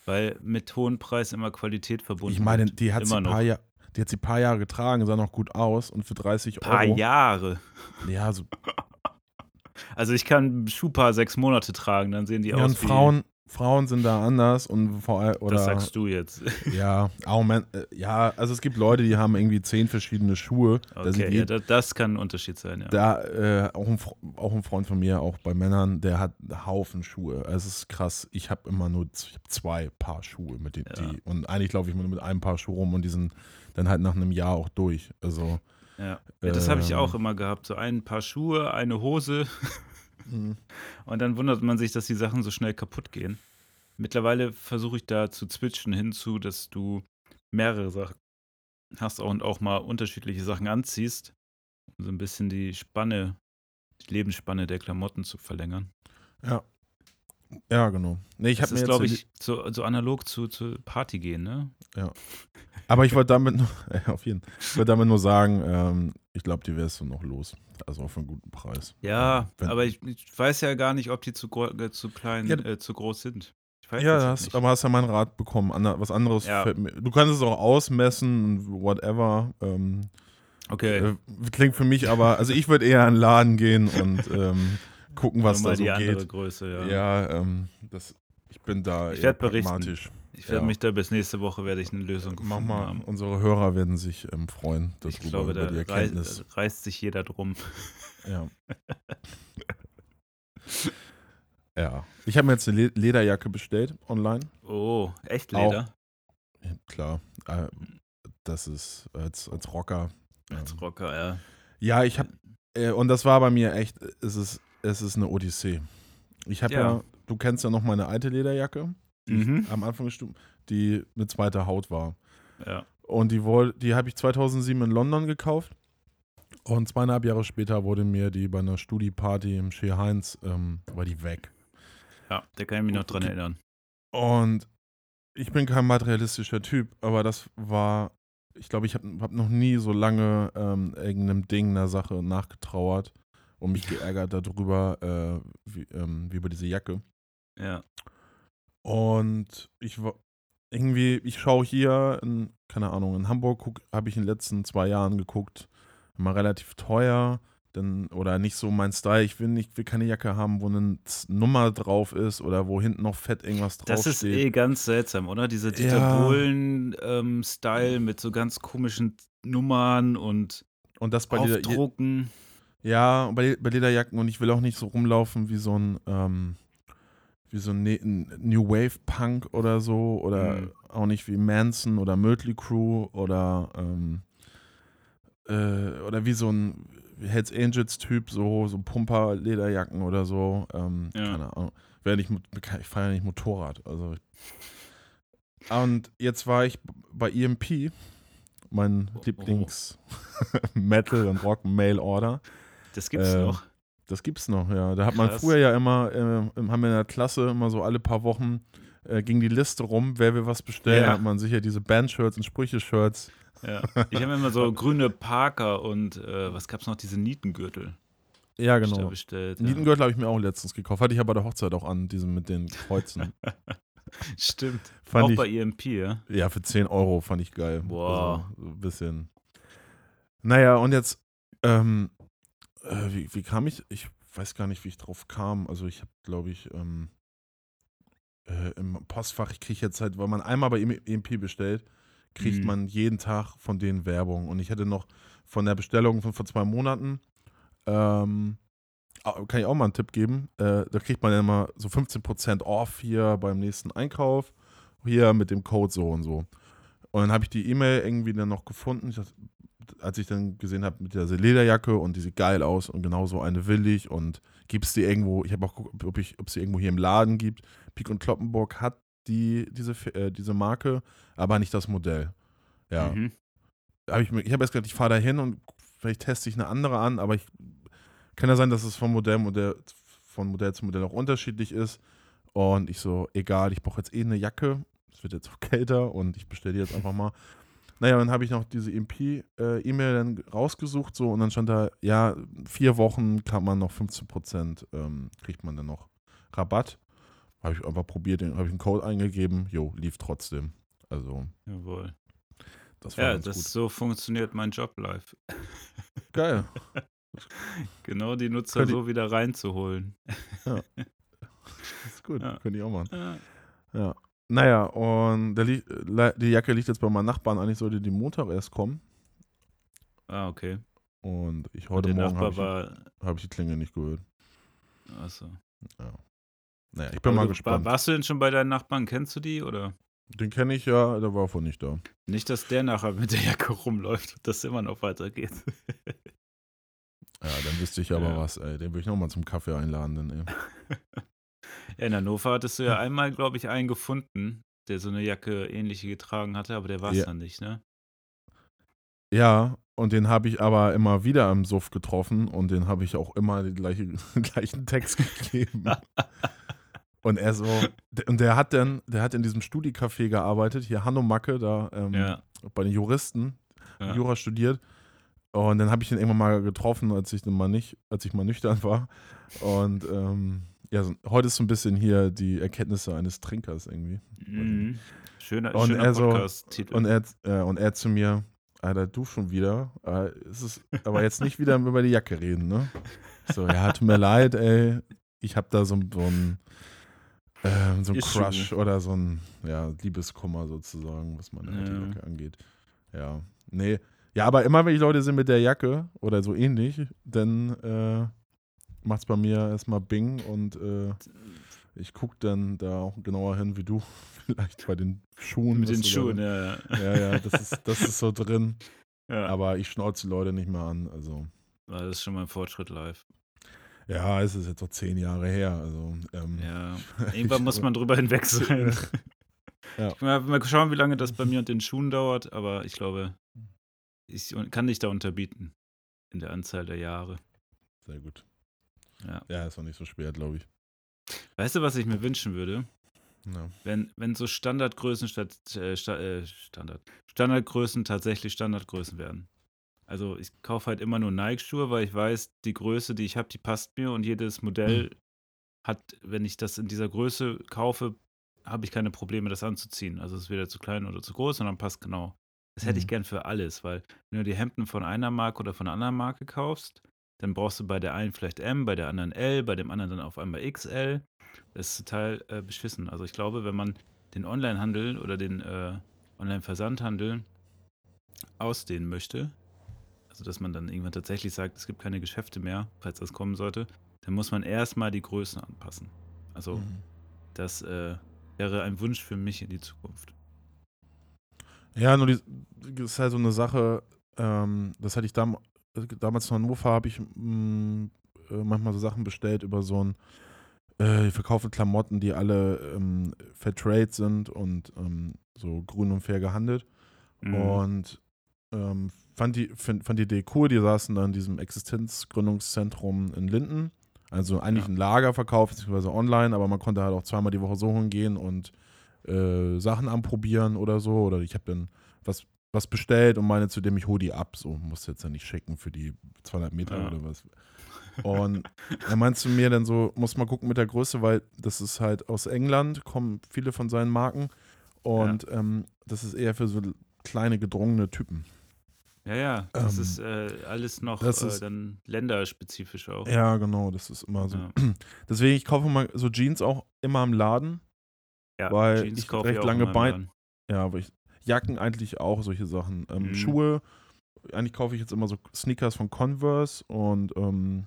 Weil mit hohem Preis immer Qualität verbunden Ich meine, die hat sie ein paar Jahre. Die hat sie ein paar Jahre getragen, sah noch gut aus und für 30 paar Euro. Jahre. Ja, so Also ich kann Schuhpaar sechs Monate tragen, dann sehen die Ja, aus und Frauen, Frauen sind da anders und vor allem, oder, das sagst du jetzt. ja, auch Man, äh, ja, also es gibt Leute, die haben irgendwie zehn verschiedene Schuhe. Okay, ja, das, das kann ein Unterschied sein, ja. da, äh, auch, ein, auch ein Freund von mir, auch bei Männern, der hat einen Haufen Schuhe. Also Es ist krass. Ich habe immer nur zwei Paar Schuhe mit den, Ja. die, und eigentlich laufe ich immer nur mit einem Paar Schuhe rum und die sind dann halt nach einem Jahr auch durch. Also, ja. ja das habe ich ähm, auch immer gehabt. So ein paar Schuhe, eine Hose mh, und dann wundert man sich, dass die Sachen so schnell kaputt gehen. Mittlerweile versuche ich da zu switchen hinzu, dass du mehrere Sachen hast und auch mal unterschiedliche Sachen anziehst, um so ein bisschen die Spanne, die Lebensspanne der Klamotten zu verlängern. ja. Ja, genau. Nee, ich das ist, glaube ich, so, so analog zu, zu Party gehen, ne? Aber ich wollte damit nur, ja, auf jeden Ich wollte damit nur sagen, ähm, ich glaube, die wärst du noch los. Also auf einen guten Preis. Ja, Wenn- aber ich, ich weiß ja gar nicht, ob die zu, äh, zu klein, Ja, äh, zu groß sind. Ja, hast, aber hast ja meinen Rat bekommen. Ander, was anderes Ja. fällt mir. Du kannst es auch ausmessen und whatever. Ähm, Okay, äh, klingt für mich aber, also ich würde eher in den Laden gehen und ähm, gucken, was da so die geht. Größe, ja. Ja, ähm, das, ich bin da Ich eher werd berichten. Ich werde Ja. mich da bis nächste Woche werde ich eine Lösung Mach gefunden mal, haben. unsere Hörer werden sich ähm, freuen Ich darüber, glaube, da über die Erkenntnis. reißt sich jeder drum. Ja. ja. Ich habe mir jetzt eine Le Lederjacke bestellt online. Oh, Echtleder? Ja, klar. Äh, das ist als, als Rocker. Als ähm, Rocker, ja. Ja, ich habe, äh, und das war bei mir echt, es ist, es ist eine Odyssee. Ich habe ja. Ja. du kennst ja noch meine alte Lederjacke, die Mhm. am Anfang gestimmt, die eine zweite Haut war. Ja. Und die, die habe ich 2007 in London gekauft. Und zweieinhalb Jahre später wurde mir die bei einer Studi-Party im Shea Heinz, ähm, war die weg. ja, da kann ich mich noch dran erinnern. Und ich bin kein materialistischer Typ, aber das war, ich glaube, ich habe hab noch nie so lange ähm, irgendeinem Ding, einer Sache nachgetrauert und mich geärgert darüber, äh, wie, ähm, wie über diese Jacke. Ja. Und ich war irgendwie, ich schaue hier, in, keine Ahnung, in Hamburg habe ich in den letzten zwei Jahren geguckt, mal relativ teuer, denn, oder nicht so mein Style. Ich will nicht, will keine Jacke haben, wo eine Nummer drauf ist oder wo hinten noch fett irgendwas drauf Das ist steht. eh ganz seltsam, oder? Dieser Dieter Ja. Bohlen-Style mit so ganz komischen Nummern und und das bei Leder, Aufdrucken. ja, bei, bei Lederjacken und ich will auch nicht so rumlaufen wie so ein, ähm, wie so ein Ne- New Wave Punk oder so oder Mhm. auch nicht wie Manson oder Mötley Crew oder ähm, äh, oder wie so ein Hells Angels Typ, so, so Pumper Lederjacken oder so. Ähm, Ja. Keine Ahnung. Mo- ich fahre ja nicht Motorrad. Also und jetzt war ich bei EMP, mein Oh, oh. Lieblings Metal und Rock Mail Order. Das gibt's Ähm, noch. Das gibt's noch, ja. Da hat man Krass. früher ja immer, äh, haben wir in der Klasse immer so alle paar Wochen äh, ging die Liste rum, wer will was bestellen. Ja. Da hat man sicher diese Band-Shirts und Sprüche-Shirts. Ja. Ich habe immer so grüne Parker und äh, was gab's noch? Diese Nietengürtel. Ja, genau. bestellt. Ja. Nietengürtel habe ich mir auch letztens gekauft. Hatte ich aber bei der Hochzeit auch an, diesen mit den Kreuzen. Stimmt. Fand Auch ich, bei EMP, ja. ja, für 10 Euro fand ich geil. Wow. Also, so ein bisschen. Naja, und jetzt, ähm, äh, wie, wie kam ich? Ich weiß gar nicht, wie ich drauf kam. Also ich habe, glaube ich, ähm, äh, im Postfach, ich kriege jetzt halt, weil man einmal bei EMP bestellt, kriegt Mhm. man jeden Tag von denen Werbung. Und ich hätte noch von der Bestellung von vor zwei Monaten, ähm, kann ich auch mal einen Tipp geben, äh, da kriegt man ja immer so 15% off hier beim nächsten Einkauf, hier mit dem Code so und so. Und dann habe ich die E-Mail irgendwie dann noch gefunden, ich dachte, als ich dann gesehen habe mit dieser Lederjacke und die sieht geil aus und genau so eine will ich und gibt es die irgendwo, ich habe auch geguckt, ob ich, ob es die irgendwo hier im Laden gibt. Pik und Kloppenburg hat die, diese, äh, diese Marke, aber nicht das Modell. Ja. Mhm. Hab ich mir- ich habe erst gedacht, ich fahre da hin und vielleicht teste ich eine andere an, aber ich kann ja sein, dass es von Modell, Modell, von Modell zu Modell auch unterschiedlich ist. Und ich so, egal, ich brauche jetzt eh eine Jacke. Es wird jetzt auch kälter und ich bestelle die jetzt einfach mal. Naja, dann habe ich noch diese MP-E-Mail dann rausgesucht so und dann stand da, ja, vier Wochen kann man noch 15% ähm, kriegt man dann noch Rabatt. Habe ich einfach probiert, habe ich einen Code eingegeben, jo, lief trotzdem. Also, Jawohl. das war Ja, das gut. so funktioniert mein Job live. Geil. Genau die Nutzer Könnt so wieder reinzuholen. Das ist gut, Ja. könnte ich auch machen. Ja. Ja. Naja, und der die Jacke liegt jetzt bei meinem Nachbarn. Eigentlich sollte die Montag erst kommen. Ah, okay. Und ich Und heute der Morgen habe ich, war. hab ich die Klinge nicht gehört. Achso. Naja, ich bin Aber mal du- gespannt. War, warst du denn schon bei deinen Nachbarn? Kennst du die? Oder? Den kenne ich ja, der war vorhin nicht da. Nicht, dass der nachher mit der Jacke rumläuft und das immer noch weitergeht. Ja, dann wüsste ich aber Ja. was, ey. Den würde ich nochmal zum Kaffee einladen, dann, ey. Ja, in Hannover hattest du ja einmal, glaube ich, einen gefunden, der so eine Jacke ähnliche getragen hatte, aber der war es Ja. dann nicht, ne? Ja, und den habe ich aber immer wieder im Suff getroffen und den habe ich auch immer den gleiche, gleichen Text gegeben. und er so, und der hat dann, der hat in diesem Studicafé gearbeitet, hier Hanno Macke, da ähm, Ja. bei den Juristen, Ja. Jura studiert. Und dann habe ich ihn irgendwann mal getroffen, als ich dann mal nicht, als ich mal nüchtern war. Und ähm, ja, so, heute ist so ein bisschen hier die Erkenntnisse eines Trinkers irgendwie. Mhm. Schöner, Und schöner er so- Podcast-Titel. Und er, äh, und er zu mir, Alter, du schon wieder. Äh, es ist, aber jetzt nicht wieder über die Jacke reden, ne? So, ja, tut mir leid, ey. Ich habe da so, so ein ähm, so ein. Crush oder so ein ja, Liebeskummer sozusagen, was meine alte Ja. Jacke angeht. Ja. Nee. Ja, aber immer wenn ich Leute sehe mit der Jacke oder so ähnlich, dann äh, macht's bei mir erstmal Bing und äh, ich gucke dann da auch genauer hin wie du. Vielleicht bei den Schuhen. mit den Schuhen, ja. ja. ja, ja, das ist, das ist so drin. ja. Aber ich schnauze die Leute nicht mehr an. Also, Das ist schon mal ein Fortschritt live. ja, es ist jetzt noch zehn Jahre her. Also, ähm, Ja. Irgendwann muss man drüber hinweg sein. Ja. Mal, mal schauen, wie lange das bei mir und den Schuhen dauert, aber ich glaube, ich kann dich da unterbieten in der Anzahl der Jahre. Sehr gut. Ja. Ja, ist auch nicht so schwer, glaube ich. Weißt du, was ich mir wünschen würde? Ja. Wenn, wenn so Standardgrößen statt äh, äh, Standard, Standardgrößen tatsächlich Standardgrößen werden. Also ich kaufe halt immer nur Nike-Schuhe, weil ich weiß, die Größe, die ich habe, die passt mir und jedes Modell hat, wenn ich das in dieser Größe kaufe, habe ich keine Probleme, das anzuziehen. Also es ist weder zu klein oder zu groß, sondern passt genau. Das hätte ich Mhm. gern für alles, weil wenn du die Hemden von einer Marke oder von einer anderen Marke kaufst, dann brauchst du bei der einen vielleicht M, bei der anderen L, bei dem anderen dann auf einmal XL. Das ist total äh, beschissen. Also ich glaube, wenn man den Onlinehandel oder den äh, Online-Versandhandel ausdehnen möchte, also dass man dann irgendwann tatsächlich sagt, es gibt keine Geschäfte mehr, falls das kommen sollte, dann muss man erstmal die Größen anpassen. Also Mhm. Das äh, wäre ein Wunsch für mich in die Zukunft. Ja, nur die, das ist halt so eine Sache, ähm, das hatte ich dam damals in Hannover, habe ich mh, äh, manchmal so Sachen bestellt über so ein, äh, ich verkaufe Klamotten, die alle ähm, Fairtrade sind und ähm, so grün und fair gehandelt. Mhm. Und ähm, fand, die, find, fand die Idee cool. Die saßen da in diesem Existenzgründungszentrum in Linden. Also eigentlich Ja. ein Lagerverkauf, beziehungsweise online, aber man konnte halt auch zweimal die Woche so hingehen und äh, Sachen anprobieren oder so. Oder ich habe dann was, was bestellt und meine zu dem, ich hole die ab. So, muss jetzt ja nicht schicken für die 200 Meter Ja. oder was. Und er meinte zu mir dann so, muss mal gucken mit der Größe, weil das ist halt aus England, kommen viele von seinen Marken. Und ähm, das ist eher für so kleine, gedrungene Typen. Ja, ja, das Ähm, ist äh, alles noch das äh, ist- dann länderspezifisch auch. Ja, genau, das ist immer so. Ja. Deswegen, ich kaufe mal so Jeans auch immer im Laden. Ja, Weil Jeans ich kaufe recht lange immer im Bein- Laden. Ja, aber ich, Jacken eigentlich auch, solche Sachen. Ähm, Mhm. Schuhe, eigentlich kaufe ich jetzt immer so Sneakers von Converse und ähm,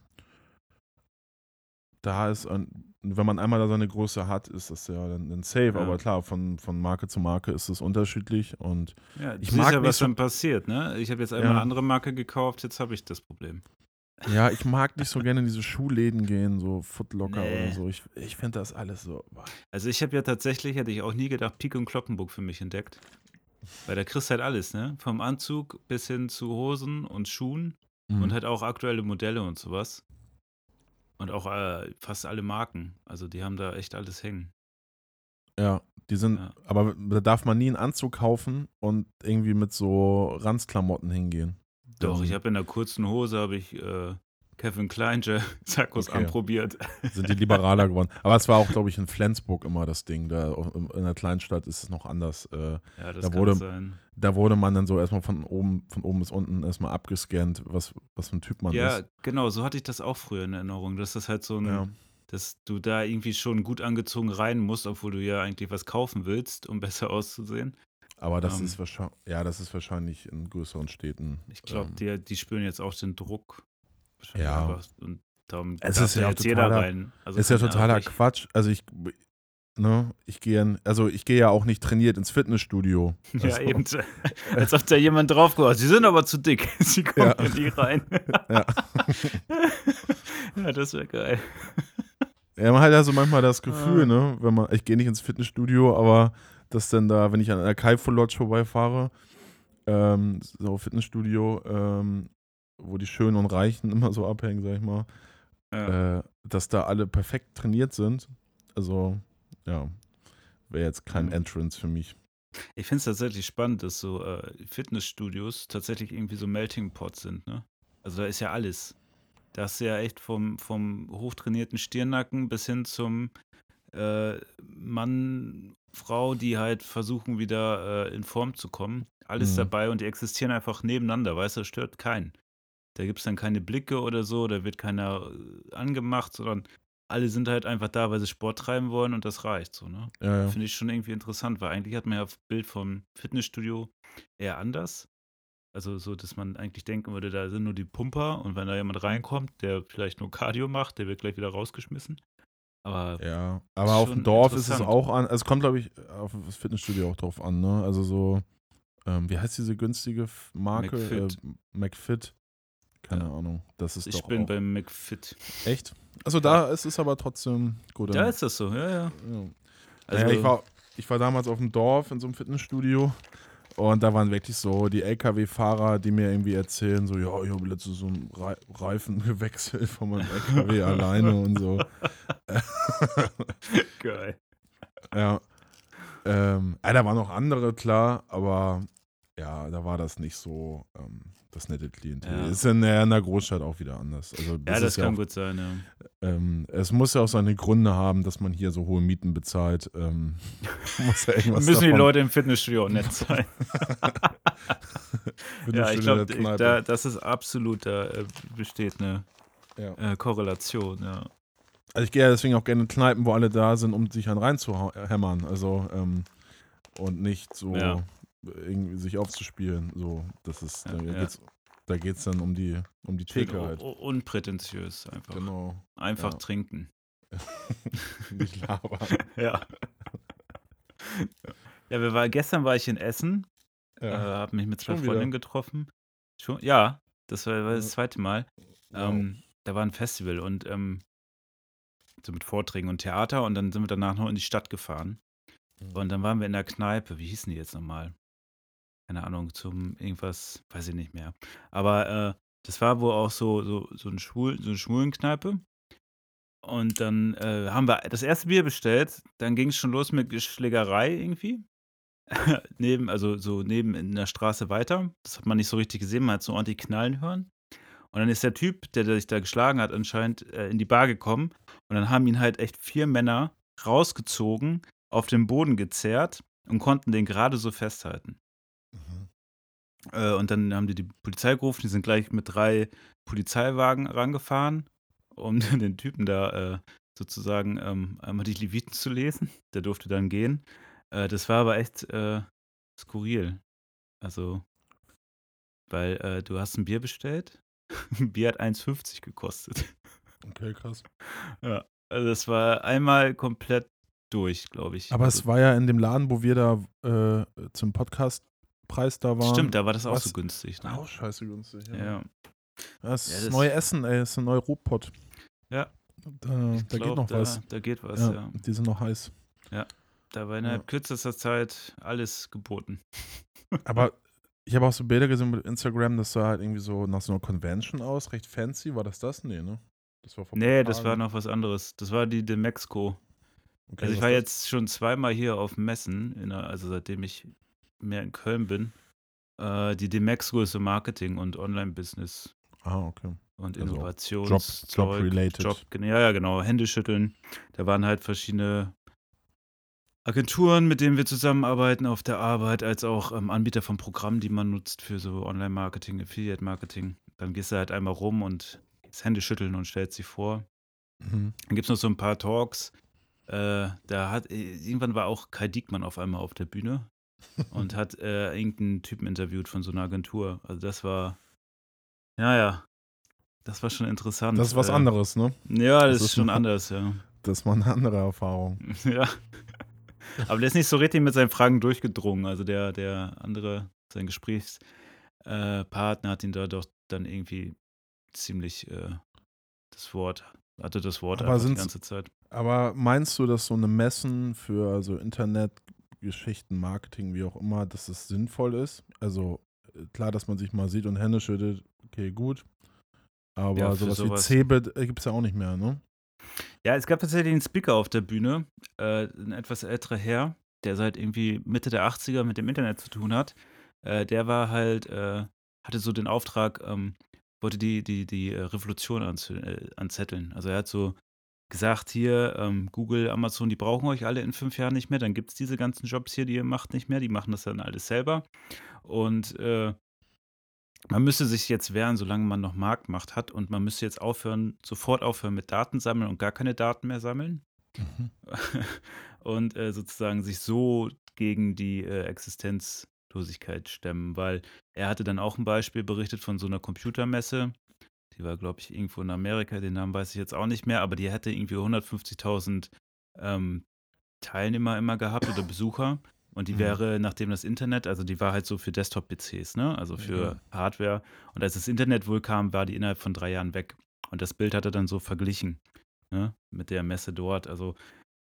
da ist, ein, wenn man einmal da seine Größe hat, ist das ja dann, dann safe. Ja. Aber klar, von, von Marke zu Marke ist es unterschiedlich und Ja, Ich mag ja, was so- dann passiert, ne? Ich habe jetzt einmal Ja. eine andere Marke gekauft, jetzt habe ich das Problem. ja, ich mag nicht so gerne in diese Schuhläden gehen, so Footlocker Nee. oder so. Ich, ich finde das alles so. Also ich habe ja tatsächlich, hätte ich auch nie gedacht, Pik und Kloppenburg für mich entdeckt. Weil da kriegst du halt alles, ne? Vom Anzug bis hin zu Hosen und Schuhen Mhm. und halt auch aktuelle Modelle und sowas. Und auch äh, fast alle Marken. Also die haben da echt alles hängen. Ja, die sind, Ja. aber da darf man nie einen Anzug kaufen und irgendwie mit so Ranzklamotten hingehen. Doch, Dann ich habe in der kurzen Hose habe ich äh, Kevin Klein Sackos Okay. anprobiert. sind die liberaler geworden. Aber es war auch, glaube ich, in Flensburg immer das Ding. Da in der Kleinstadt ist es noch anders. Äh, Ja, das Da kann wurde- sein. da wurde man dann so erstmal von oben, von oben bis unten erstmal abgescannt, was, was für ein Typ man Ja, ist. genau, so hatte ich das auch früher in Erinnerung. Dass das halt so ein, Ja. dass du da irgendwie schon gut angezogen rein musst, obwohl du ja eigentlich was kaufen willst, um besser auszusehen. Aber das Ähm. ist wahrscheinlich, ja, das ist wahrscheinlich in größeren Städten. Ich glaube, ähm, die, die spüren jetzt auch den Druck. Ja. einfach. Und darum Es ist ja jeder totaler- rein. Also ist ja totaler. Quatsch. Also ich, ne, ich gehe, also ich gehe ja auch nicht trainiert ins Fitnessstudio. Ja, Also, eben. Als ob da jemand drauf gehört. Sie sind aber zu dick. Sie kommen Ja. ja. nie rein. Ja. ja, das wäre geil. Ja, man hat ja so manchmal das Gefühl, Ah. ne, wenn man, ich gehe nicht ins Fitnessstudio, aber dass dann da, wenn ich an einer Kaifu Lodge vorbeifahre, ähm, so Fitnessstudio, ähm, wo die Schönen und Reichen immer so abhängen, sag ich mal, Ja. äh, dass da alle perfekt trainiert sind. Also, ja, wäre jetzt kein Mhm. Entrance für mich. Ich finde es tatsächlich spannend, dass so äh, Fitnessstudios tatsächlich irgendwie so Melting Pots sind, ne? Also da ist ja alles. Da hast du ja echt vom, vom hochtrainierten Stirnacken bis hin zum äh, Mann, Frau, die halt versuchen, wieder äh, in Form zu kommen. Alles Mhm. dabei und die existieren einfach nebeneinander, weißt du, das stört keinen. Da gibt es dann keine Blicke oder so, da wird keiner äh, angemacht, sondern alle sind halt einfach da, weil sie Sport treiben wollen und das reicht so, ne? Ja, ja. Finde ich schon irgendwie interessant, weil eigentlich hat man ja das Bild vom Fitnessstudio eher anders. Also so, dass man eigentlich denken würde, da sind nur die Pumper und wenn da jemand reinkommt, der vielleicht nur Cardio macht, der wird gleich wieder rausgeschmissen. Aber Ja, aber auf dem Dorf ist es auch an, also es kommt, glaube ich, auf das Fitnessstudio auch drauf an, ne? Also so, ähm, wie heißt diese günstige Marke? McFit. Äh, McFit. Keine Ja. Ahnung. Das ist ich bin beim McFit. echt. Also da ist es aber trotzdem gut. Da ist das so, ja, ja. ja. Also, naja, ich, war, ich war damals auf dem Dorf in so einem Fitnessstudio und da waren wirklich so die LKW-Fahrer, die mir irgendwie erzählen, so, ja, ich habe letztens so einen Re Reifen gewechselt von meinem LKW alleine und so. geil. Ja. Ähm, ja, da waren noch andere, klar, aber ja, da war das nicht so ähm, das nette Klientel. Ja. Ist in der, in der Großstadt auch wieder anders. Also Ja, das ist ja kann auch, gut sein, ja. Ähm, es muss ja auch seine Gründe haben, dass man hier so hohe Mieten bezahlt. Ähm, ja Müssen die davon- Leute im Fitnessstudio auch nett sein. die ja, ich glaube, da, das ist absolut, da äh, besteht eine äh, Korrelation, ja. Also ich gehe ja deswegen auch gerne in Kneipen, wo alle da sind, um sich einen reinzuhämmern. Also ähm, und nicht so sich aufzuspielen. So, das ist, Ja, da ja. geht's, da geht's dann um die um die Schön Theke halt. unprätentiös einfach. Genau. Einfach ja. trinken. Nicht Lava. ja. Ja, wir war, gestern war ich in Essen, äh, Ja. habe mich mit zwei Schon wieder? Freundinnen getroffen. Schon, ja, das war, war das zweite Mal. Ähm, da war ein Festival und ähm, so mit Vorträgen und Theater und dann sind wir danach noch in die Stadt gefahren. Mhm. Und dann waren wir in der Kneipe. Wie hießen die jetzt nochmal? Keine Ahnung, zum irgendwas, weiß ich nicht mehr. Aber äh, das war wohl auch so, so, so, ein Schwul, so eine Schwulenkneipe. Und dann äh, haben wir das erste Bier bestellt. Dann ging es schon los mit Schlägerei irgendwie. neben, also so neben in der Straße weiter. Das hat man nicht so richtig gesehen. Man hat so ordentlich knallen hören. Und dann ist der Typ, der sich da geschlagen hat, anscheinend äh, in die Bar gekommen. Und dann haben ihn halt echt vier Männer rausgezogen, auf den Boden gezerrt und konnten den gerade so festhalten. Äh, und dann haben die die Polizei gerufen, die sind gleich mit drei Polizeiwagen rangefahren, um den Typen da äh, sozusagen ähm, einmal die Leviten zu lesen. Der durfte dann gehen. Äh, das war aber echt äh, skurril. Also, weil äh, du hast ein Bier bestellt. Ein Bier hat 1,50 gekostet. Okay, krass. Ja. Also das war einmal komplett durch, glaube ich. Aber also, es war ja in dem Laden, wo wir da äh, zum Podcastpreis da waren. Stimmt, da war das auch was- so günstig. Ne? Auch scheiße günstig. Ja. Ja. Das ist Ja, das neue Essen, ey. Das ist ein neuer Ruhrpott. Ja. Da, da geht glaub, noch da, was. Da geht was, Ja, ja. Die sind noch heiß. Da war innerhalb kürzester Zeit alles geboten. Aber ich habe auch so Bilder gesehen mit Instagram, das sah halt irgendwie so nach so einer Convention aus, recht fancy. War das das? Nee, ne? Das war vor Nee, das war noch was anderes. Das war die de Mexico. Okay, Also ich war jetzt schon zweimal hier auf Messen, der, also seitdem ich mehr in Köln bin. Äh, die ist so Marketing und Online-Business Ah, okay. und Also Innovations Job- Job-related. Job, ja, ja, genau. Händeschütteln. Da waren halt verschiedene Agenturen, mit denen wir zusammenarbeiten auf der Arbeit, als auch ähm, Anbieter von Programmen, die man nutzt für so Online-Marketing, Affiliate-Marketing. Dann gehst du halt einmal rum und das Händeschütteln und stellst sie vor. Mhm. Dann gibt es noch so ein paar Talks. Äh, da hat äh, irgendwann war auch Kai Diekmann auf einmal auf der Bühne und hat äh, irgendeinen Typen interviewt von so einer Agentur. Also das war, ja, ja, das war schon interessant. Das ist was äh, anderes, ne? Ja, das, Das ist schon noch- anders, ja. Das war eine andere Erfahrung. ja. Aber der ist nicht so richtig mit seinen Fragen durchgedrungen. Also der, der andere, sein Gesprächspartner äh, hat ihn da doch dann irgendwie ziemlich äh, das Wort, hatte das Wort Aber die ganze Zeit. Aber meinst du, dass so eine Messen für also Internetgeschichten, Marketing, wie auch immer, dass es sinnvoll ist? Also äh, klar, dass man sich mal sieht und Hände schüttelt, okay, gut. Aber Ja, sowas, sowas- wie Cebit gibt es ja auch nicht mehr, ne? Ja, es gab tatsächlich einen Speaker auf der Bühne, äh, ein etwas älterer Herr, der seit irgendwie Mitte der 80er mit dem Internet zu tun hat. Äh, der war halt, äh, hatte so den Auftrag, ähm, wollte die, die, die äh, Revolution anz äh, anzetteln. Also er hat so gesagt, hier, ähm, Google, Amazon, die brauchen euch alle in fünf Jahren nicht mehr, dann gibt es diese ganzen Jobs hier, die ihr macht, nicht mehr, die machen das dann alles selber. Und äh, man müsste sich jetzt wehren, solange man noch Marktmacht hat und man müsste jetzt aufhören, sofort aufhören mit Daten sammeln und gar keine Daten mehr sammeln Mhm. und äh, sozusagen sich so gegen die äh, Existenzlosigkeit stemmen, weil er hatte dann auch ein Beispiel berichtet von so einer Computermesse. Die war, glaube ich, irgendwo in Amerika, den Namen weiß ich jetzt auch nicht mehr, aber die hätte irgendwie 150.000 ähm, Teilnehmer immer gehabt oder Besucher. Und die Mhm. wäre, nachdem das Internet, also die war halt so für Desktop-PCs, ne? Also für Ja. Hardware. Und als das Internet wohl kam, war die innerhalb von drei Jahren weg. Und das Bild hat er dann so verglichen, ne? Mit der Messe dort. Also,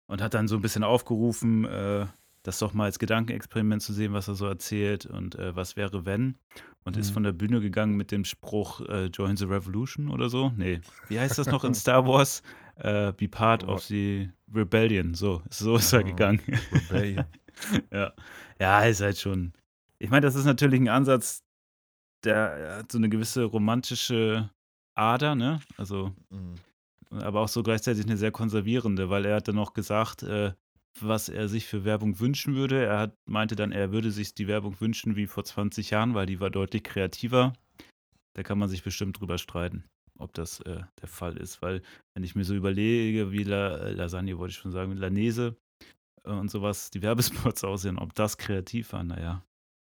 und hat dann so ein bisschen aufgerufen, äh, das doch mal als Gedankenexperiment zu sehen, was er so erzählt und äh, was wäre, wenn. Und ist Mhm. von der Bühne gegangen mit dem Spruch, äh, Join the Revolution oder so. Nee, wie heißt das noch in Star Wars? Äh, be part of the rebellion. So, so ist er Oh, gegangen. Rebellion. ja. ja, ist halt schon. Ich meine, das ist natürlich ein Ansatz, der hat so eine gewisse romantische Ader, ne? Also, Mhm. aber auch so gleichzeitig eine sehr konservierende, weil er hat dann noch gesagt, äh, was er sich für Werbung wünschen würde. Er hat, meinte dann, er würde sich die Werbung wünschen wie vor 20 Jahren, weil die war deutlich kreativer. Da kann man sich bestimmt drüber streiten, ob das äh, der Fall ist. Weil, wenn ich mir so überlege, wie La äh, Lasagne, wollte ich schon sagen, Lanese äh, und sowas, die Werbespots aussehen, ob das kreativ war, naja.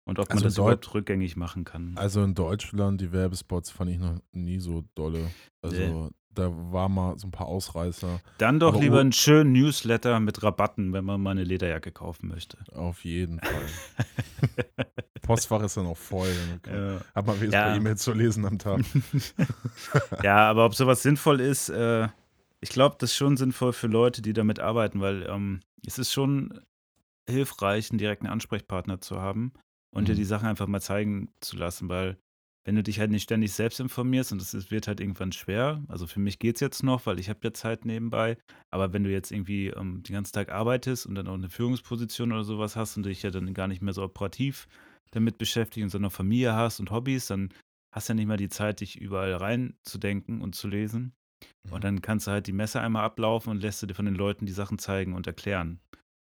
Und ob man Also das überhaupt rückgängig machen kann. Also in Deutschland, die Werbespots fand ich noch nie so dolle. Also da war mal so ein paar Ausreißer. Dann doch Aber lieber Ur- einen schönen Newsletter mit Rabatten, wenn man mal eine Lederjacke kaufen möchte. Auf jeden Fall. Postfach ist dann auch voll. Dann Ja. Hat man wenigstens Ja. E-Mails zu lesen am Tag. Ja, aber ob sowas sinnvoll ist, äh, ich glaube, das ist schon sinnvoll für Leute, die damit arbeiten, weil ähm, es ist schon hilfreich, einen direkten Ansprechpartner zu haben und dir Mhm. die Sachen einfach mal zeigen zu lassen, weil wenn du dich halt nicht ständig selbst informierst und das ist, wird halt irgendwann schwer, also für mich geht es jetzt noch, weil ich habe ja Zeit nebenbei, aber wenn du jetzt irgendwie ähm, den ganzen Tag arbeitest und dann auch eine Führungsposition oder sowas hast und dich ja dann gar nicht mehr so operativ damit beschäftigst und sondern Familie hast und Hobbys, dann hast du ja nicht mal die Zeit, dich überall reinzudenken und zu lesen. Mhm. Und dann kannst du halt die Messe einmal ablaufen und lässt du dir von den Leuten die Sachen zeigen und erklären.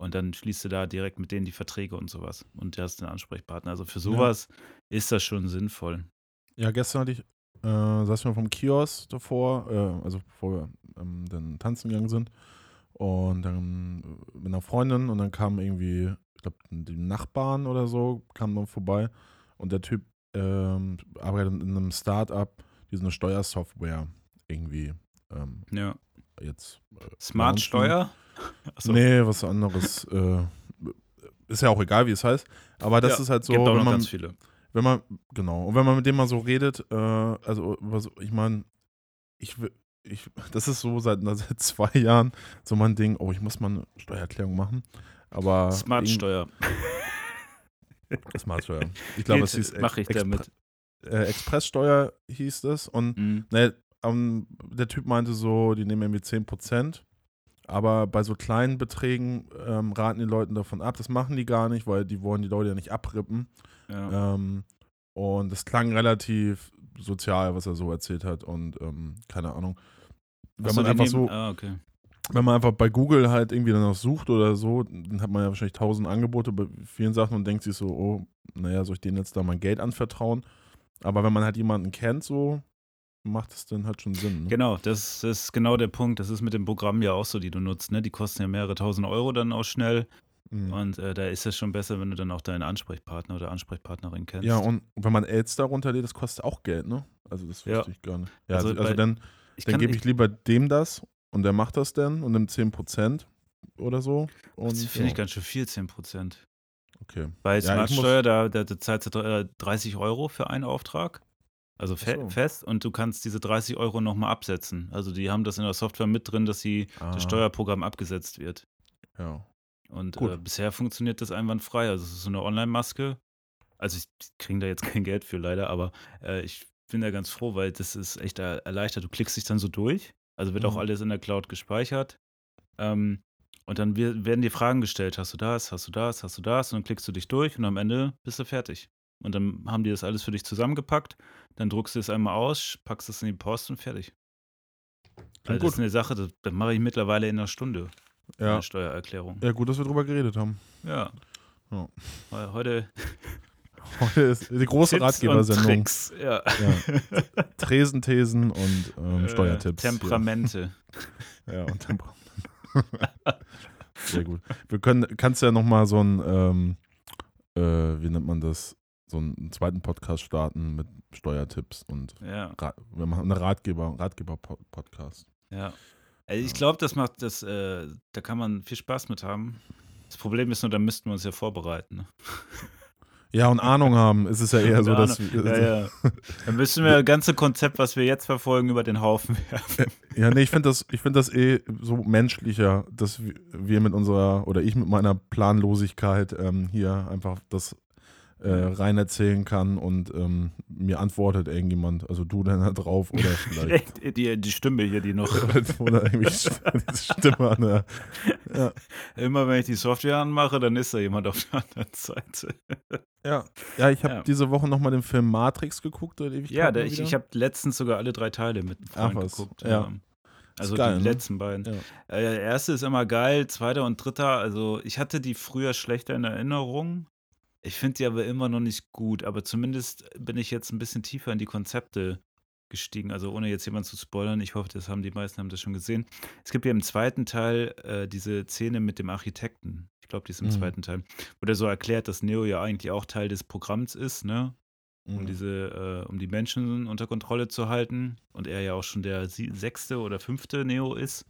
Und dann schließt du da direkt mit denen die Verträge und sowas. Und du hast einen Ansprechpartner. Also für sowas ist das schon sinnvoll. Ja, gestern hatte ich, äh, saßen wir vom Kiosk davor, äh, also bevor wir ähm, dann tanzen gegangen sind. Und dann äh, mit einer Freundin und dann kam irgendwie, ich glaube, die Nachbarn oder so, kamen dann vorbei. Und der Typ ähm, arbeitet in einem Start-up, die so eine Steuersoftware irgendwie ähm, Ja. jetzt. Äh, Smart launchen. Steuer? Achso. Nee, was anderes. äh, ist ja auch egal, wie es heißt. Aber das Ja, ist halt so, Gibt auch wenn noch man, ganz viele. Wenn man, genau, und wenn man mit dem mal so redet, äh, also, ich meine, ich, will- ich, das ist so seit, seit zwei Jahren so mein Ding, oh, ich muss mal eine Steuererklärung machen. Aber. Smart irgend- Steuer. Smartsteuer. Ich glaube, es hieß mache ich Expre- damit. Äh, Expresssteuer hieß das. Und Mhm. ne, ähm, der Typ meinte so, die nehmen irgendwie 10%. Aber bei so kleinen Beträgen ähm, raten die Leuten davon ab. Das machen die gar nicht, weil die wollen die Leute ja nicht abrippen. Ja. Ähm, und es klang relativ sozial, was er so erzählt hat. Und ähm, keine Ahnung. Wenn Achso, man einfach so, Ah, okay. wenn man einfach bei Google halt irgendwie danach sucht oder so, dann hat man ja wahrscheinlich tausend Angebote bei vielen Sachen und denkt sich so, oh, naja, soll ich denen jetzt da mein Geld anvertrauen? Aber wenn man halt jemanden kennt, so, macht es dann halt schon Sinn. Ne? Genau, das, ist genau der Punkt. Das ist mit den Programmen ja auch so, die du nutzt. Ne? Die kosten ja mehrere tausend Euro dann auch schnell. Mhm. Und äh, da ist es schon besser, wenn du dann auch deinen Ansprechpartner oder Ansprechpartnerin kennst. Ja, und wenn man Elster runterlädt, das kostet auch Geld, ne? Also das Ja. wusste ich gar nicht. Ja, Also also, also dann, ich dann gebe ich lieber dem das und der macht das dann und nimmt 10% oder so. Und, Das finde ich ja, ganz schön viel, 10%. okay. Bei Ja, ich Smartsteuer, da, da, da zahlst du dr- äh, 30 Euro für einen Auftrag. Also fe so. fest und du kannst diese 30 Euro nochmal absetzen. Also die haben das in der Software mit drin, dass sie Ah, das Steuerprogramm abgesetzt wird. Ja. Und äh, bisher funktioniert das einwandfrei. Also es ist so eine Online-Maske. Also ich kriege da jetzt kein Geld für leider, aber äh, ich bin da ganz froh, weil das ist echt er erleichtert. Du klickst dich dann so durch. Also wird auch Mhm. alles in der Cloud gespeichert. Ähm, und dann werden dir Fragen gestellt. Hast du das? Hast du das? Hast du das? Und dann klickst du dich durch und am Ende bist du fertig. Und dann haben die das alles für dich zusammengepackt. Dann druckst du es einmal aus, packst es in die Post und fertig. Also das ist eine Sache, das, das mache ich mittlerweile in einer Stunde. Ja. Eine Steuererklärung. ja, gut, dass wir drüber geredet haben. Ja. Ja. Weil Heute Heute ist die große Ratgebersendung. Ja. Ja. Tresen, Thesen und ähm, Äh, Steuertipps. Temperamente. Ja, und Temperament. Sehr gut. Wir können, kannst ja nochmal so ein, ähm, äh, wie nennt man das, so einen zweiten Podcast starten mit Steuertipps und Ja, Ra wir machen eine Ratgeber, Ratgeber-Podcast. ja. Also ich glaube, das macht das, äh, da kann man viel Spaß mit haben. Das Problem ist nur, da müssten wir uns ja vorbereiten. Ne? Ja, und Ahnung haben, ist es ja eher Und so, dass wir, Ja, ja. Dann müssen wir das ganze Konzept, was wir jetzt verfolgen, über den Haufen werfen. Ja, nee, ich finde das, ich find das eh so menschlicher, dass wir- wir mit unserer, oder ich mit meiner Planlosigkeit ähm, hier einfach das äh, rein erzählen kann und ähm, mir antwortet irgendjemand, also du dann da drauf oder vielleicht. Die, die Stimme hier, die noch. oder irgendwie diese Stimme an der. Ja, Immer wenn ich die Software anmache, dann ist da jemand auf der anderen Seite. ja. ja ich habe Ja. diese Woche nochmal den Film Matrix geguckt. Oder Ja, der, ich, ich habe letztens sogar alle drei Teile mit Ach was, geguckt. ja. Also geil, die ne? letzten beiden. Ja. Äh, der erste ist immer geil, zweiter und dritter, also ich hatte die früher schlechter in Erinnerung. Ich finde die aber immer noch nicht gut, aber zumindest bin ich jetzt ein bisschen tiefer in die Konzepte gestiegen. Also ohne jetzt jemanden zu spoilern, ich hoffe, das haben die meisten haben das schon gesehen. Es gibt ja im zweiten Teil äh, diese Szene mit dem Architekten. Ich glaube, die ist im Mhm. zweiten Teil, wo der so erklärt, dass Neo ja eigentlich auch Teil des Programms ist, ne? um Mhm. diese, äh, um die Menschen unter Kontrolle zu halten. Und er ja auch schon der sechste oder fünfte Neo ist.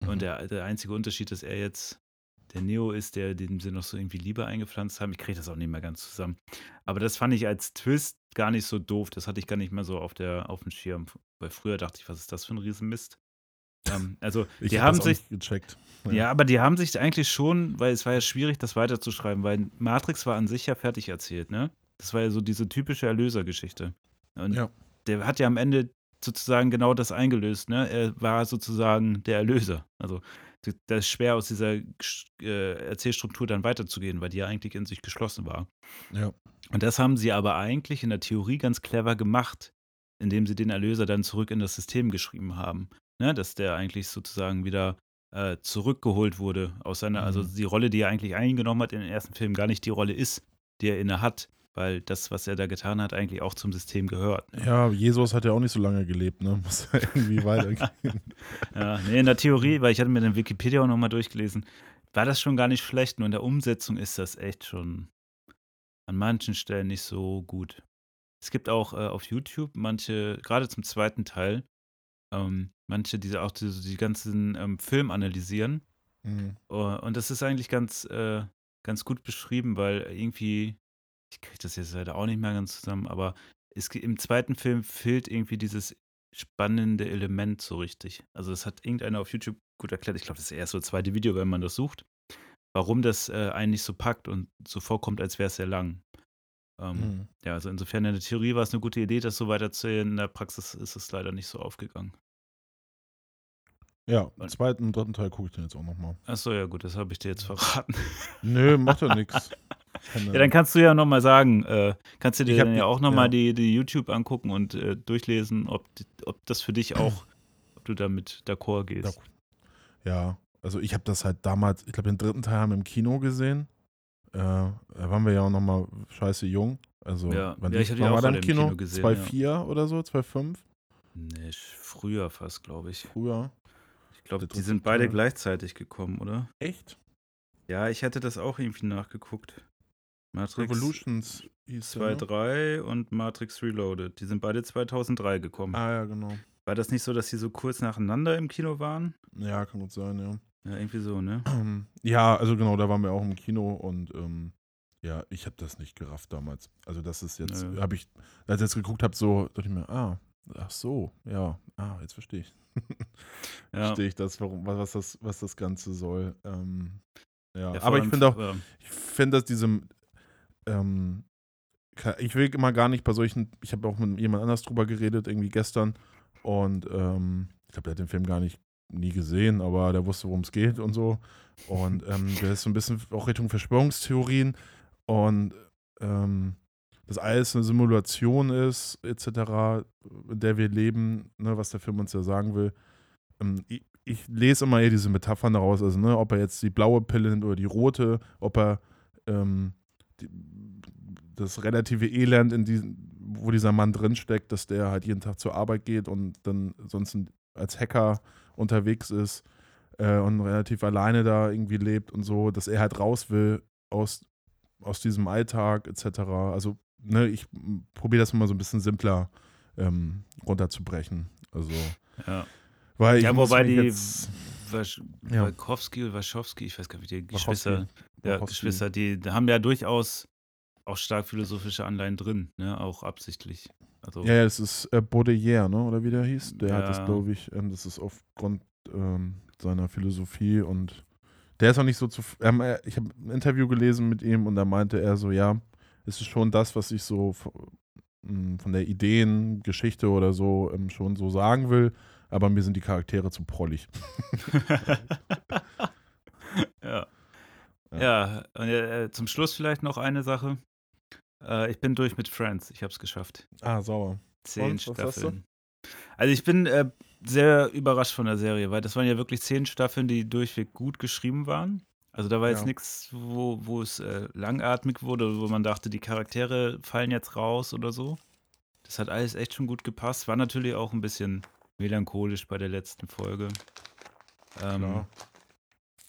Mhm. Und der, der einzige Unterschied, dass er jetzt der Neo ist, der dem sie noch so irgendwie Liebe eingepflanzt haben. Ich kriege das auch nicht mehr ganz zusammen. Aber das fand ich als Twist gar nicht so doof. Das hatte ich gar nicht mehr so auf, der, auf dem Schirm. Weil früher dachte ich, was ist das für ein Riesenmist? Ähm, also, Ich die hab haben sich, nicht gecheckt. ja. aber die haben sich eigentlich schon, weil es war ja schwierig, das weiterzuschreiben, weil Matrix war an sich ja fertig erzählt, ne? Das war ja so diese typische Erlösergeschichte. Und Ja. der hat ja am Ende sozusagen genau das eingelöst, ne? Er war sozusagen der Erlöser. Also d- das ist schwer aus dieser äh, Erzählstruktur dann weiterzugehen, weil die ja eigentlich in sich geschlossen war. Ja. Und das haben sie aber eigentlich in der Theorie ganz clever gemacht, indem sie den Erlöser dann zurück in das System geschrieben haben. Ne? Dass der eigentlich sozusagen wieder äh, zurückgeholt wurde aus seiner, also Mhm. die Rolle, die er eigentlich eingenommen hat in den ersten Film, gar nicht die Rolle ist, die er inne hat, weil das, was er da getan hat, eigentlich auch zum System gehört. Ne? Ja, Jesus hat ja auch nicht so lange gelebt, ne? Muss ja irgendwie weitergehen. Ja, nee, in der Theorie, weil ich hatte mir den Wikipedia auch nochmal durchgelesen, war das schon gar nicht schlecht, nur in der Umsetzung ist das echt schon an manchen Stellen nicht so gut. Es gibt auch äh, auf YouTube manche, gerade zum zweiten Teil, ähm, manche, die auch die, die ganzen ähm, Film analysieren. Mhm. Uh, und das ist eigentlich ganz, äh, ganz gut beschrieben, weil irgendwie, ich kriege das jetzt leider auch nicht mehr ganz zusammen, aber es, ge- im zweiten Film fehlt irgendwie dieses spannende Element so richtig. Also das hat irgendeiner auf YouTube gut erklärt. Ich glaube, das ist erst so das zweite Video, wenn man das sucht, warum das äh, einen nicht so packt und so vorkommt, als wäre es sehr lang. Ähm, Mhm. Ja, also insofern in der Theorie war es eine gute Idee, das so weiterzählen. In der Praxis ist es leider nicht so aufgegangen. Ja, im zweiten und dritten Teil gucke ich den jetzt auch nochmal. Achso, ja gut, das habe ich dir jetzt verraten. Nö, macht ja nichts. Ja, dann kannst du ja nochmal sagen, äh, kannst du dir Ich dann ja auch nochmal ja. die, die YouTube angucken und äh, durchlesen, ob, ob das für dich auch, ob du damit d'accord gehst. Ja, also ich habe das halt damals, ich glaube, den dritten Teil haben wir im Kino gesehen. Äh, da waren wir ja auch nochmal scheiße jung. Also, Ja. wann Ja, ich auch war alle im Kino? Kino gesehen, 2,4 oder so, 2,5 Nee, früher fast, glaube ich. früher. Ich glaube, die sind beide gleichzeitig gekommen, oder? Echt? Ja, ich hätte das auch irgendwie nachgeguckt. Matrix Revolutions hieß 2, der, ne? 3 und Matrix Reloaded. Die sind beide 2003 gekommen. Ah ja, genau. War das nicht so, dass die so kurz nacheinander im Kino waren? Ja, kann gut sein, ja. Ja, irgendwie so, ne? Ja, also genau, da waren wir auch im Kino und ähm, ja, ich habe das nicht gerafft damals. Also das ist jetzt, Nö. habe ich, als ich jetzt geguckt habe, so, dachte ich mir, ah, ach so, ja, ah, jetzt verstehe ich. Ja. Verstehe ich das, warum, was das, was das Ganze soll. Ähm, ja, Ja, aber ich finde auch, äh, ich finde, dass diese, ähm, ich will immer gar nicht bei solchen, ich habe auch mit jemand anders drüber geredet, irgendwie gestern und ähm, ich glaube, der hat den Film gar nicht nie gesehen, aber der wusste, worum es geht und so. Und ähm, der ist so ein bisschen auch Richtung Verschwörungstheorien und ähm, dass alles eine Simulation ist, etc., in der wir leben, ne, was der Film uns ja sagen will. Ähm, ich, ich lese immer eher diese Metaphern daraus, also ne, ob er jetzt die blaue Pille nimmt oder die rote, ob er ähm, die, das relative Elend, in diesem, wo dieser Mann drinsteckt, dass der halt jeden Tag zur Arbeit geht und dann sonst als Hacker unterwegs ist äh, und relativ alleine da irgendwie lebt und so, dass er halt raus will aus, aus diesem Alltag etc. Also, ne, ich probiere das mal so ein bisschen simpler ähm, runterzubrechen. Also, ja. weil Ja, wobei die jetzt, Wasch Ja. Walkowski oder Waschowski, ich weiß gar nicht, wie die. Geschwister, ja. Geschwister, die, die haben ja durchaus auch stark philosophische Anleihen drin, ne? Auch absichtlich. Also, Ja, ja, das ist äh, Baudelaire, ne? oder wie der hieß. Der hat das, Ja. glaube ich, ähm, das ist aufgrund ähm, seiner Philosophie und der ist auch nicht so zu. Ähm, er- ich habe ein Interview gelesen mit ihm und da meinte er so, ja, es ist schon das, was ich so v- m, von der Ideengeschichte oder so ähm, schon so sagen will, aber mir sind die Charaktere zu prollig. ja. Ja. Und, äh, zum Schluss vielleicht noch eine Sache. Äh, ich bin durch mit Friends. Ich habe es geschafft. Ah, sauer. Zehn Und? Staffeln. Also ich bin äh, sehr überrascht von der Serie, weil das waren ja wirklich zehn Staffeln, die durchweg gut geschrieben waren. Also da war jetzt Ja. nichts, wo, wo es äh, langatmig wurde, wo man dachte, die Charaktere fallen jetzt raus oder so. Das hat alles echt schon gut gepasst. War natürlich auch ein bisschen melancholisch bei der letzten Folge. Ähm, Klar.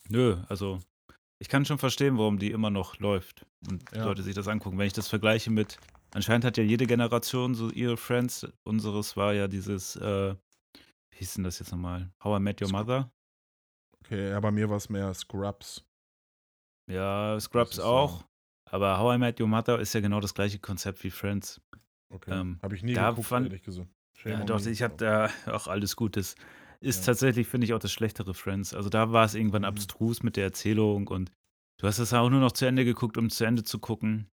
Nö, also ich kann schon verstehen, warum die immer noch läuft und Ja. Leute sich das angucken. Wenn ich das vergleiche mit Anscheinend hat ja jede Generation so ihre Friends. Unseres war ja dieses, äh, wie hieß denn das jetzt nochmal? How I Met Your Sc- Mother? Okay, ja, bei mir war es mehr Scrubs. Ja, Scrubs auch. Aber How I Met Your Mother ist ja genau das gleiche Konzept wie Friends. Okay. Ähm, habe ich nie geguckt, fand- ehrlich gesagt. Shame Ja, doch, ich habe da auch alles Gutes. Ist Ja. tatsächlich, finde ich, auch das schlechtere Friends. Also da war es irgendwann Mhm. abstrus mit der Erzählung und du hast es auch nur noch zu Ende geguckt, um zu Ende zu gucken.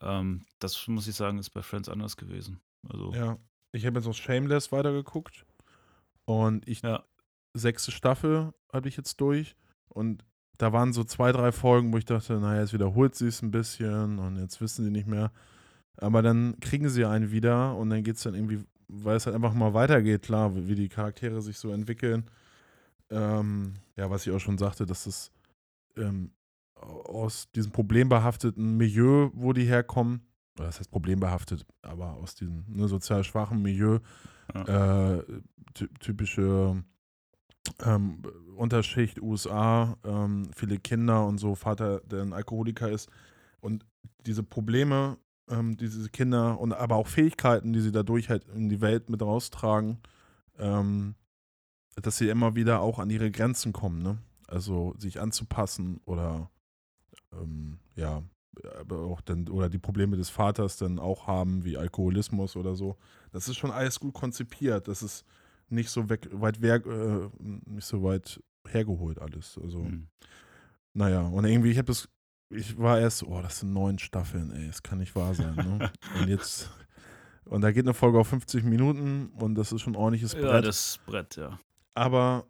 Ähm, das muss ich sagen, ist bei Friends anders gewesen. Also, Ja, ich habe jetzt noch Shameless weitergeguckt. Und ich, Ja. sechste Staffel habe ich jetzt durch. Und da waren so zwei, drei Folgen, wo ich dachte, naja, jetzt wiederholt sie es ein bisschen und jetzt wissen sie nicht mehr. Aber dann kriegen sie einen wieder und dann geht es dann irgendwie, weil es halt einfach mal weitergeht, klar, wie die Charaktere sich so entwickeln. Ähm, ja, was ich auch schon sagte, dass es ähm, aus diesem problembehafteten Milieu, wo die herkommen, oder das heißt problembehaftet, aber aus diesem ne, sozial schwachen Milieu, äh, ty typische ähm, Unterschicht USA, ähm, viele Kinder und so, Vater, der ein Alkoholiker ist. Und diese Probleme, ähm, diese Kinder und aber auch Fähigkeiten, die sie dadurch halt in die Welt mit raustragen, ähm, dass sie immer wieder auch an ihre Grenzen kommen, ne? Also sich anzupassen oder ähm, ja, aber auch dann, oder die Probleme des Vaters dann auch haben, wie Alkoholismus oder so. Das ist schon alles gut konzipiert. Das ist nicht so weg, weit weg, äh, nicht so weit hergeholt alles. Also, hm. naja, und irgendwie, ich habe das, ich war erst, oh, das sind neun Staffeln, ey, das kann nicht wahr sein, ne? und jetzt, und da geht eine Folge auf 50 Minuten und das ist schon ein ordentliches Brett. ja, das Brett, ja. aber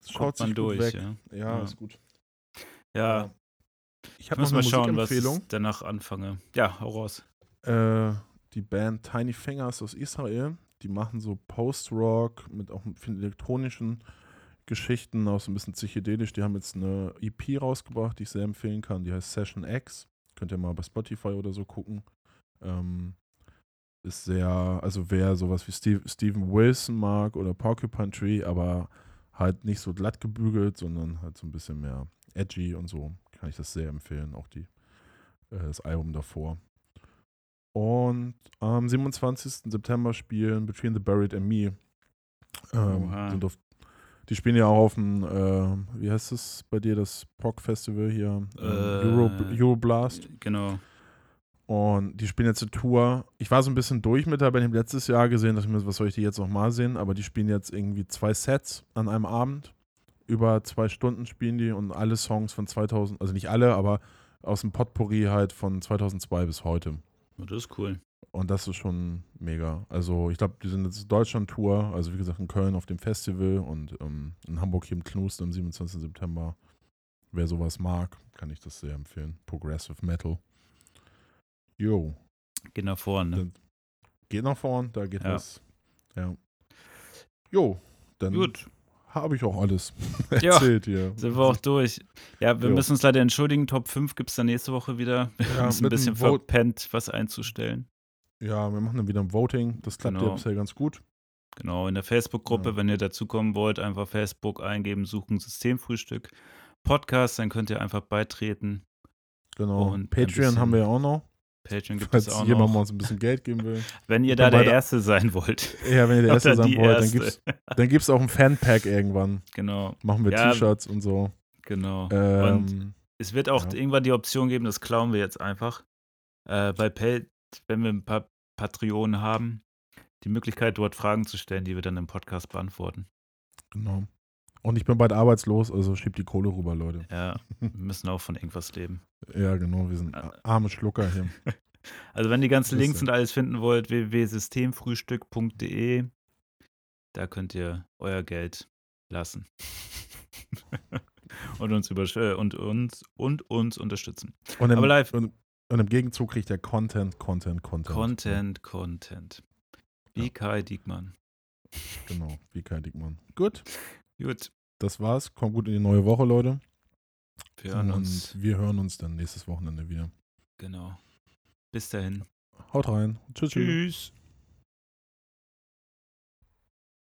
es schaut sich durch, weg. ja. Ja, Ja. ist gut. Ja, Ich ich habe muss noch eine mal schauen, was ich danach anfange. Ja, hau raus. Äh, die Band Tiny Fingers aus Israel. Die machen so Post-Rock mit auch vielen elektronischen Geschichten, auch so ein bisschen psychedelisch. Die haben jetzt eine EP rausgebracht, die ich sehr empfehlen kann. Die heißt Session X. Könnt ihr mal bei Spotify oder so gucken. Ähm, ist sehr, also wer sowas wie Steve, Steven Wilson mag oder Porcupine Tree, aber halt nicht so glatt gebügelt, sondern halt so ein bisschen mehr edgy und so, kann ich das sehr empfehlen. Auch die, äh, das Album davor. Und am 27. September spielen Between the Buried and Me. Ähm, sind auf, die spielen ja auch auf dem, äh, wie heißt es bei dir, das POC-Festival hier? Ähm, Euro, Äh, Euroblast. Genau. Und die spielen jetzt eine Tour. Ich war so ein bisschen durch mit der Band. Ich habe letztes Jahr gesehen, dass ich mir, was soll ich die jetzt noch mal sehen? Aber die spielen jetzt irgendwie zwei Sets an einem Abend. Über zwei Stunden spielen die und alle Songs von 2000, also nicht alle, aber aus dem Potpourri halt von 2002 bis heute. Oh, Das ist cool. Und das ist schon mega. Also ich glaube, die sind jetzt Deutschland-Tour, also wie gesagt in Köln auf dem Festival und ähm, in Hamburg hier im Knust am 27. September. Wer sowas mag, kann ich das sehr empfehlen. Progressive Metal. Jo, Geh nach vorne. Ne? Dann- geht nach vorn, da geht Ja. was. Ja. Jo, dann Gut, habe ich auch alles Ja. erzählt hier. sind wir auch durch. Ja, wir Jo. müssen uns leider entschuldigen. Top 5 gibt es dann nächste Woche wieder. Wir Ja, haben uns ein bisschen Vote- verpennt, was einzustellen. Ja, wir machen dann wieder ein Voting. Das klappt ja Genau. bisher ganz gut. Genau, in der Facebook-Gruppe, Ja. wenn ihr dazukommen wollt, einfach Facebook eingeben, suchen Systemfrühstück Podcast, dann könnt ihr einfach beitreten. Genau. Und Patreon haben wir ja auch noch. Patreon gibt Falls es auch jemand mal noch. uns ein bisschen Geld geben will. Wenn ihr da der Erste sein wollt. Ja, wenn ihr der Erste sein wollt, dann Erste. gibt's, dann gibt's auch ein Fanpack irgendwann. Genau, Machen wir Ja, T-Shirts und so. genau. Und Ähm, es wird auch ja. irgendwann die Option geben, das klauen wir jetzt einfach. Äh, bei Pay, wenn wir ein paar Patreonen haben, die Möglichkeit, dort Fragen zu stellen, die wir dann im Podcast beantworten. genau. Und ich bin bald arbeitslos, also schiebt die Kohle rüber, Leute. Ja, wir müssen auch von irgendwas leben. Ja, genau, wir sind a- arme Schlucker hier. Also wenn ihr die ganzen. Links und alles finden wollt, www.systemfrühstück.de, da könnt ihr euer Geld lassen. und uns über äh, und uns und uns unterstützen. Und im, Aber live. Und, und im Gegenzug kriegt er Content, Content, Content. Content, Content. Wie Ja. Kai Diekmann. Genau, wie Kai Dickmann. Gut, Gut, das war's. Kommt gut in die neue Woche, Leute. wir hören und uns. wir hören uns dann nächstes Wochenende wieder. Genau. Bis dahin. Haut rein. Tschüss. tschüss. Tschüss.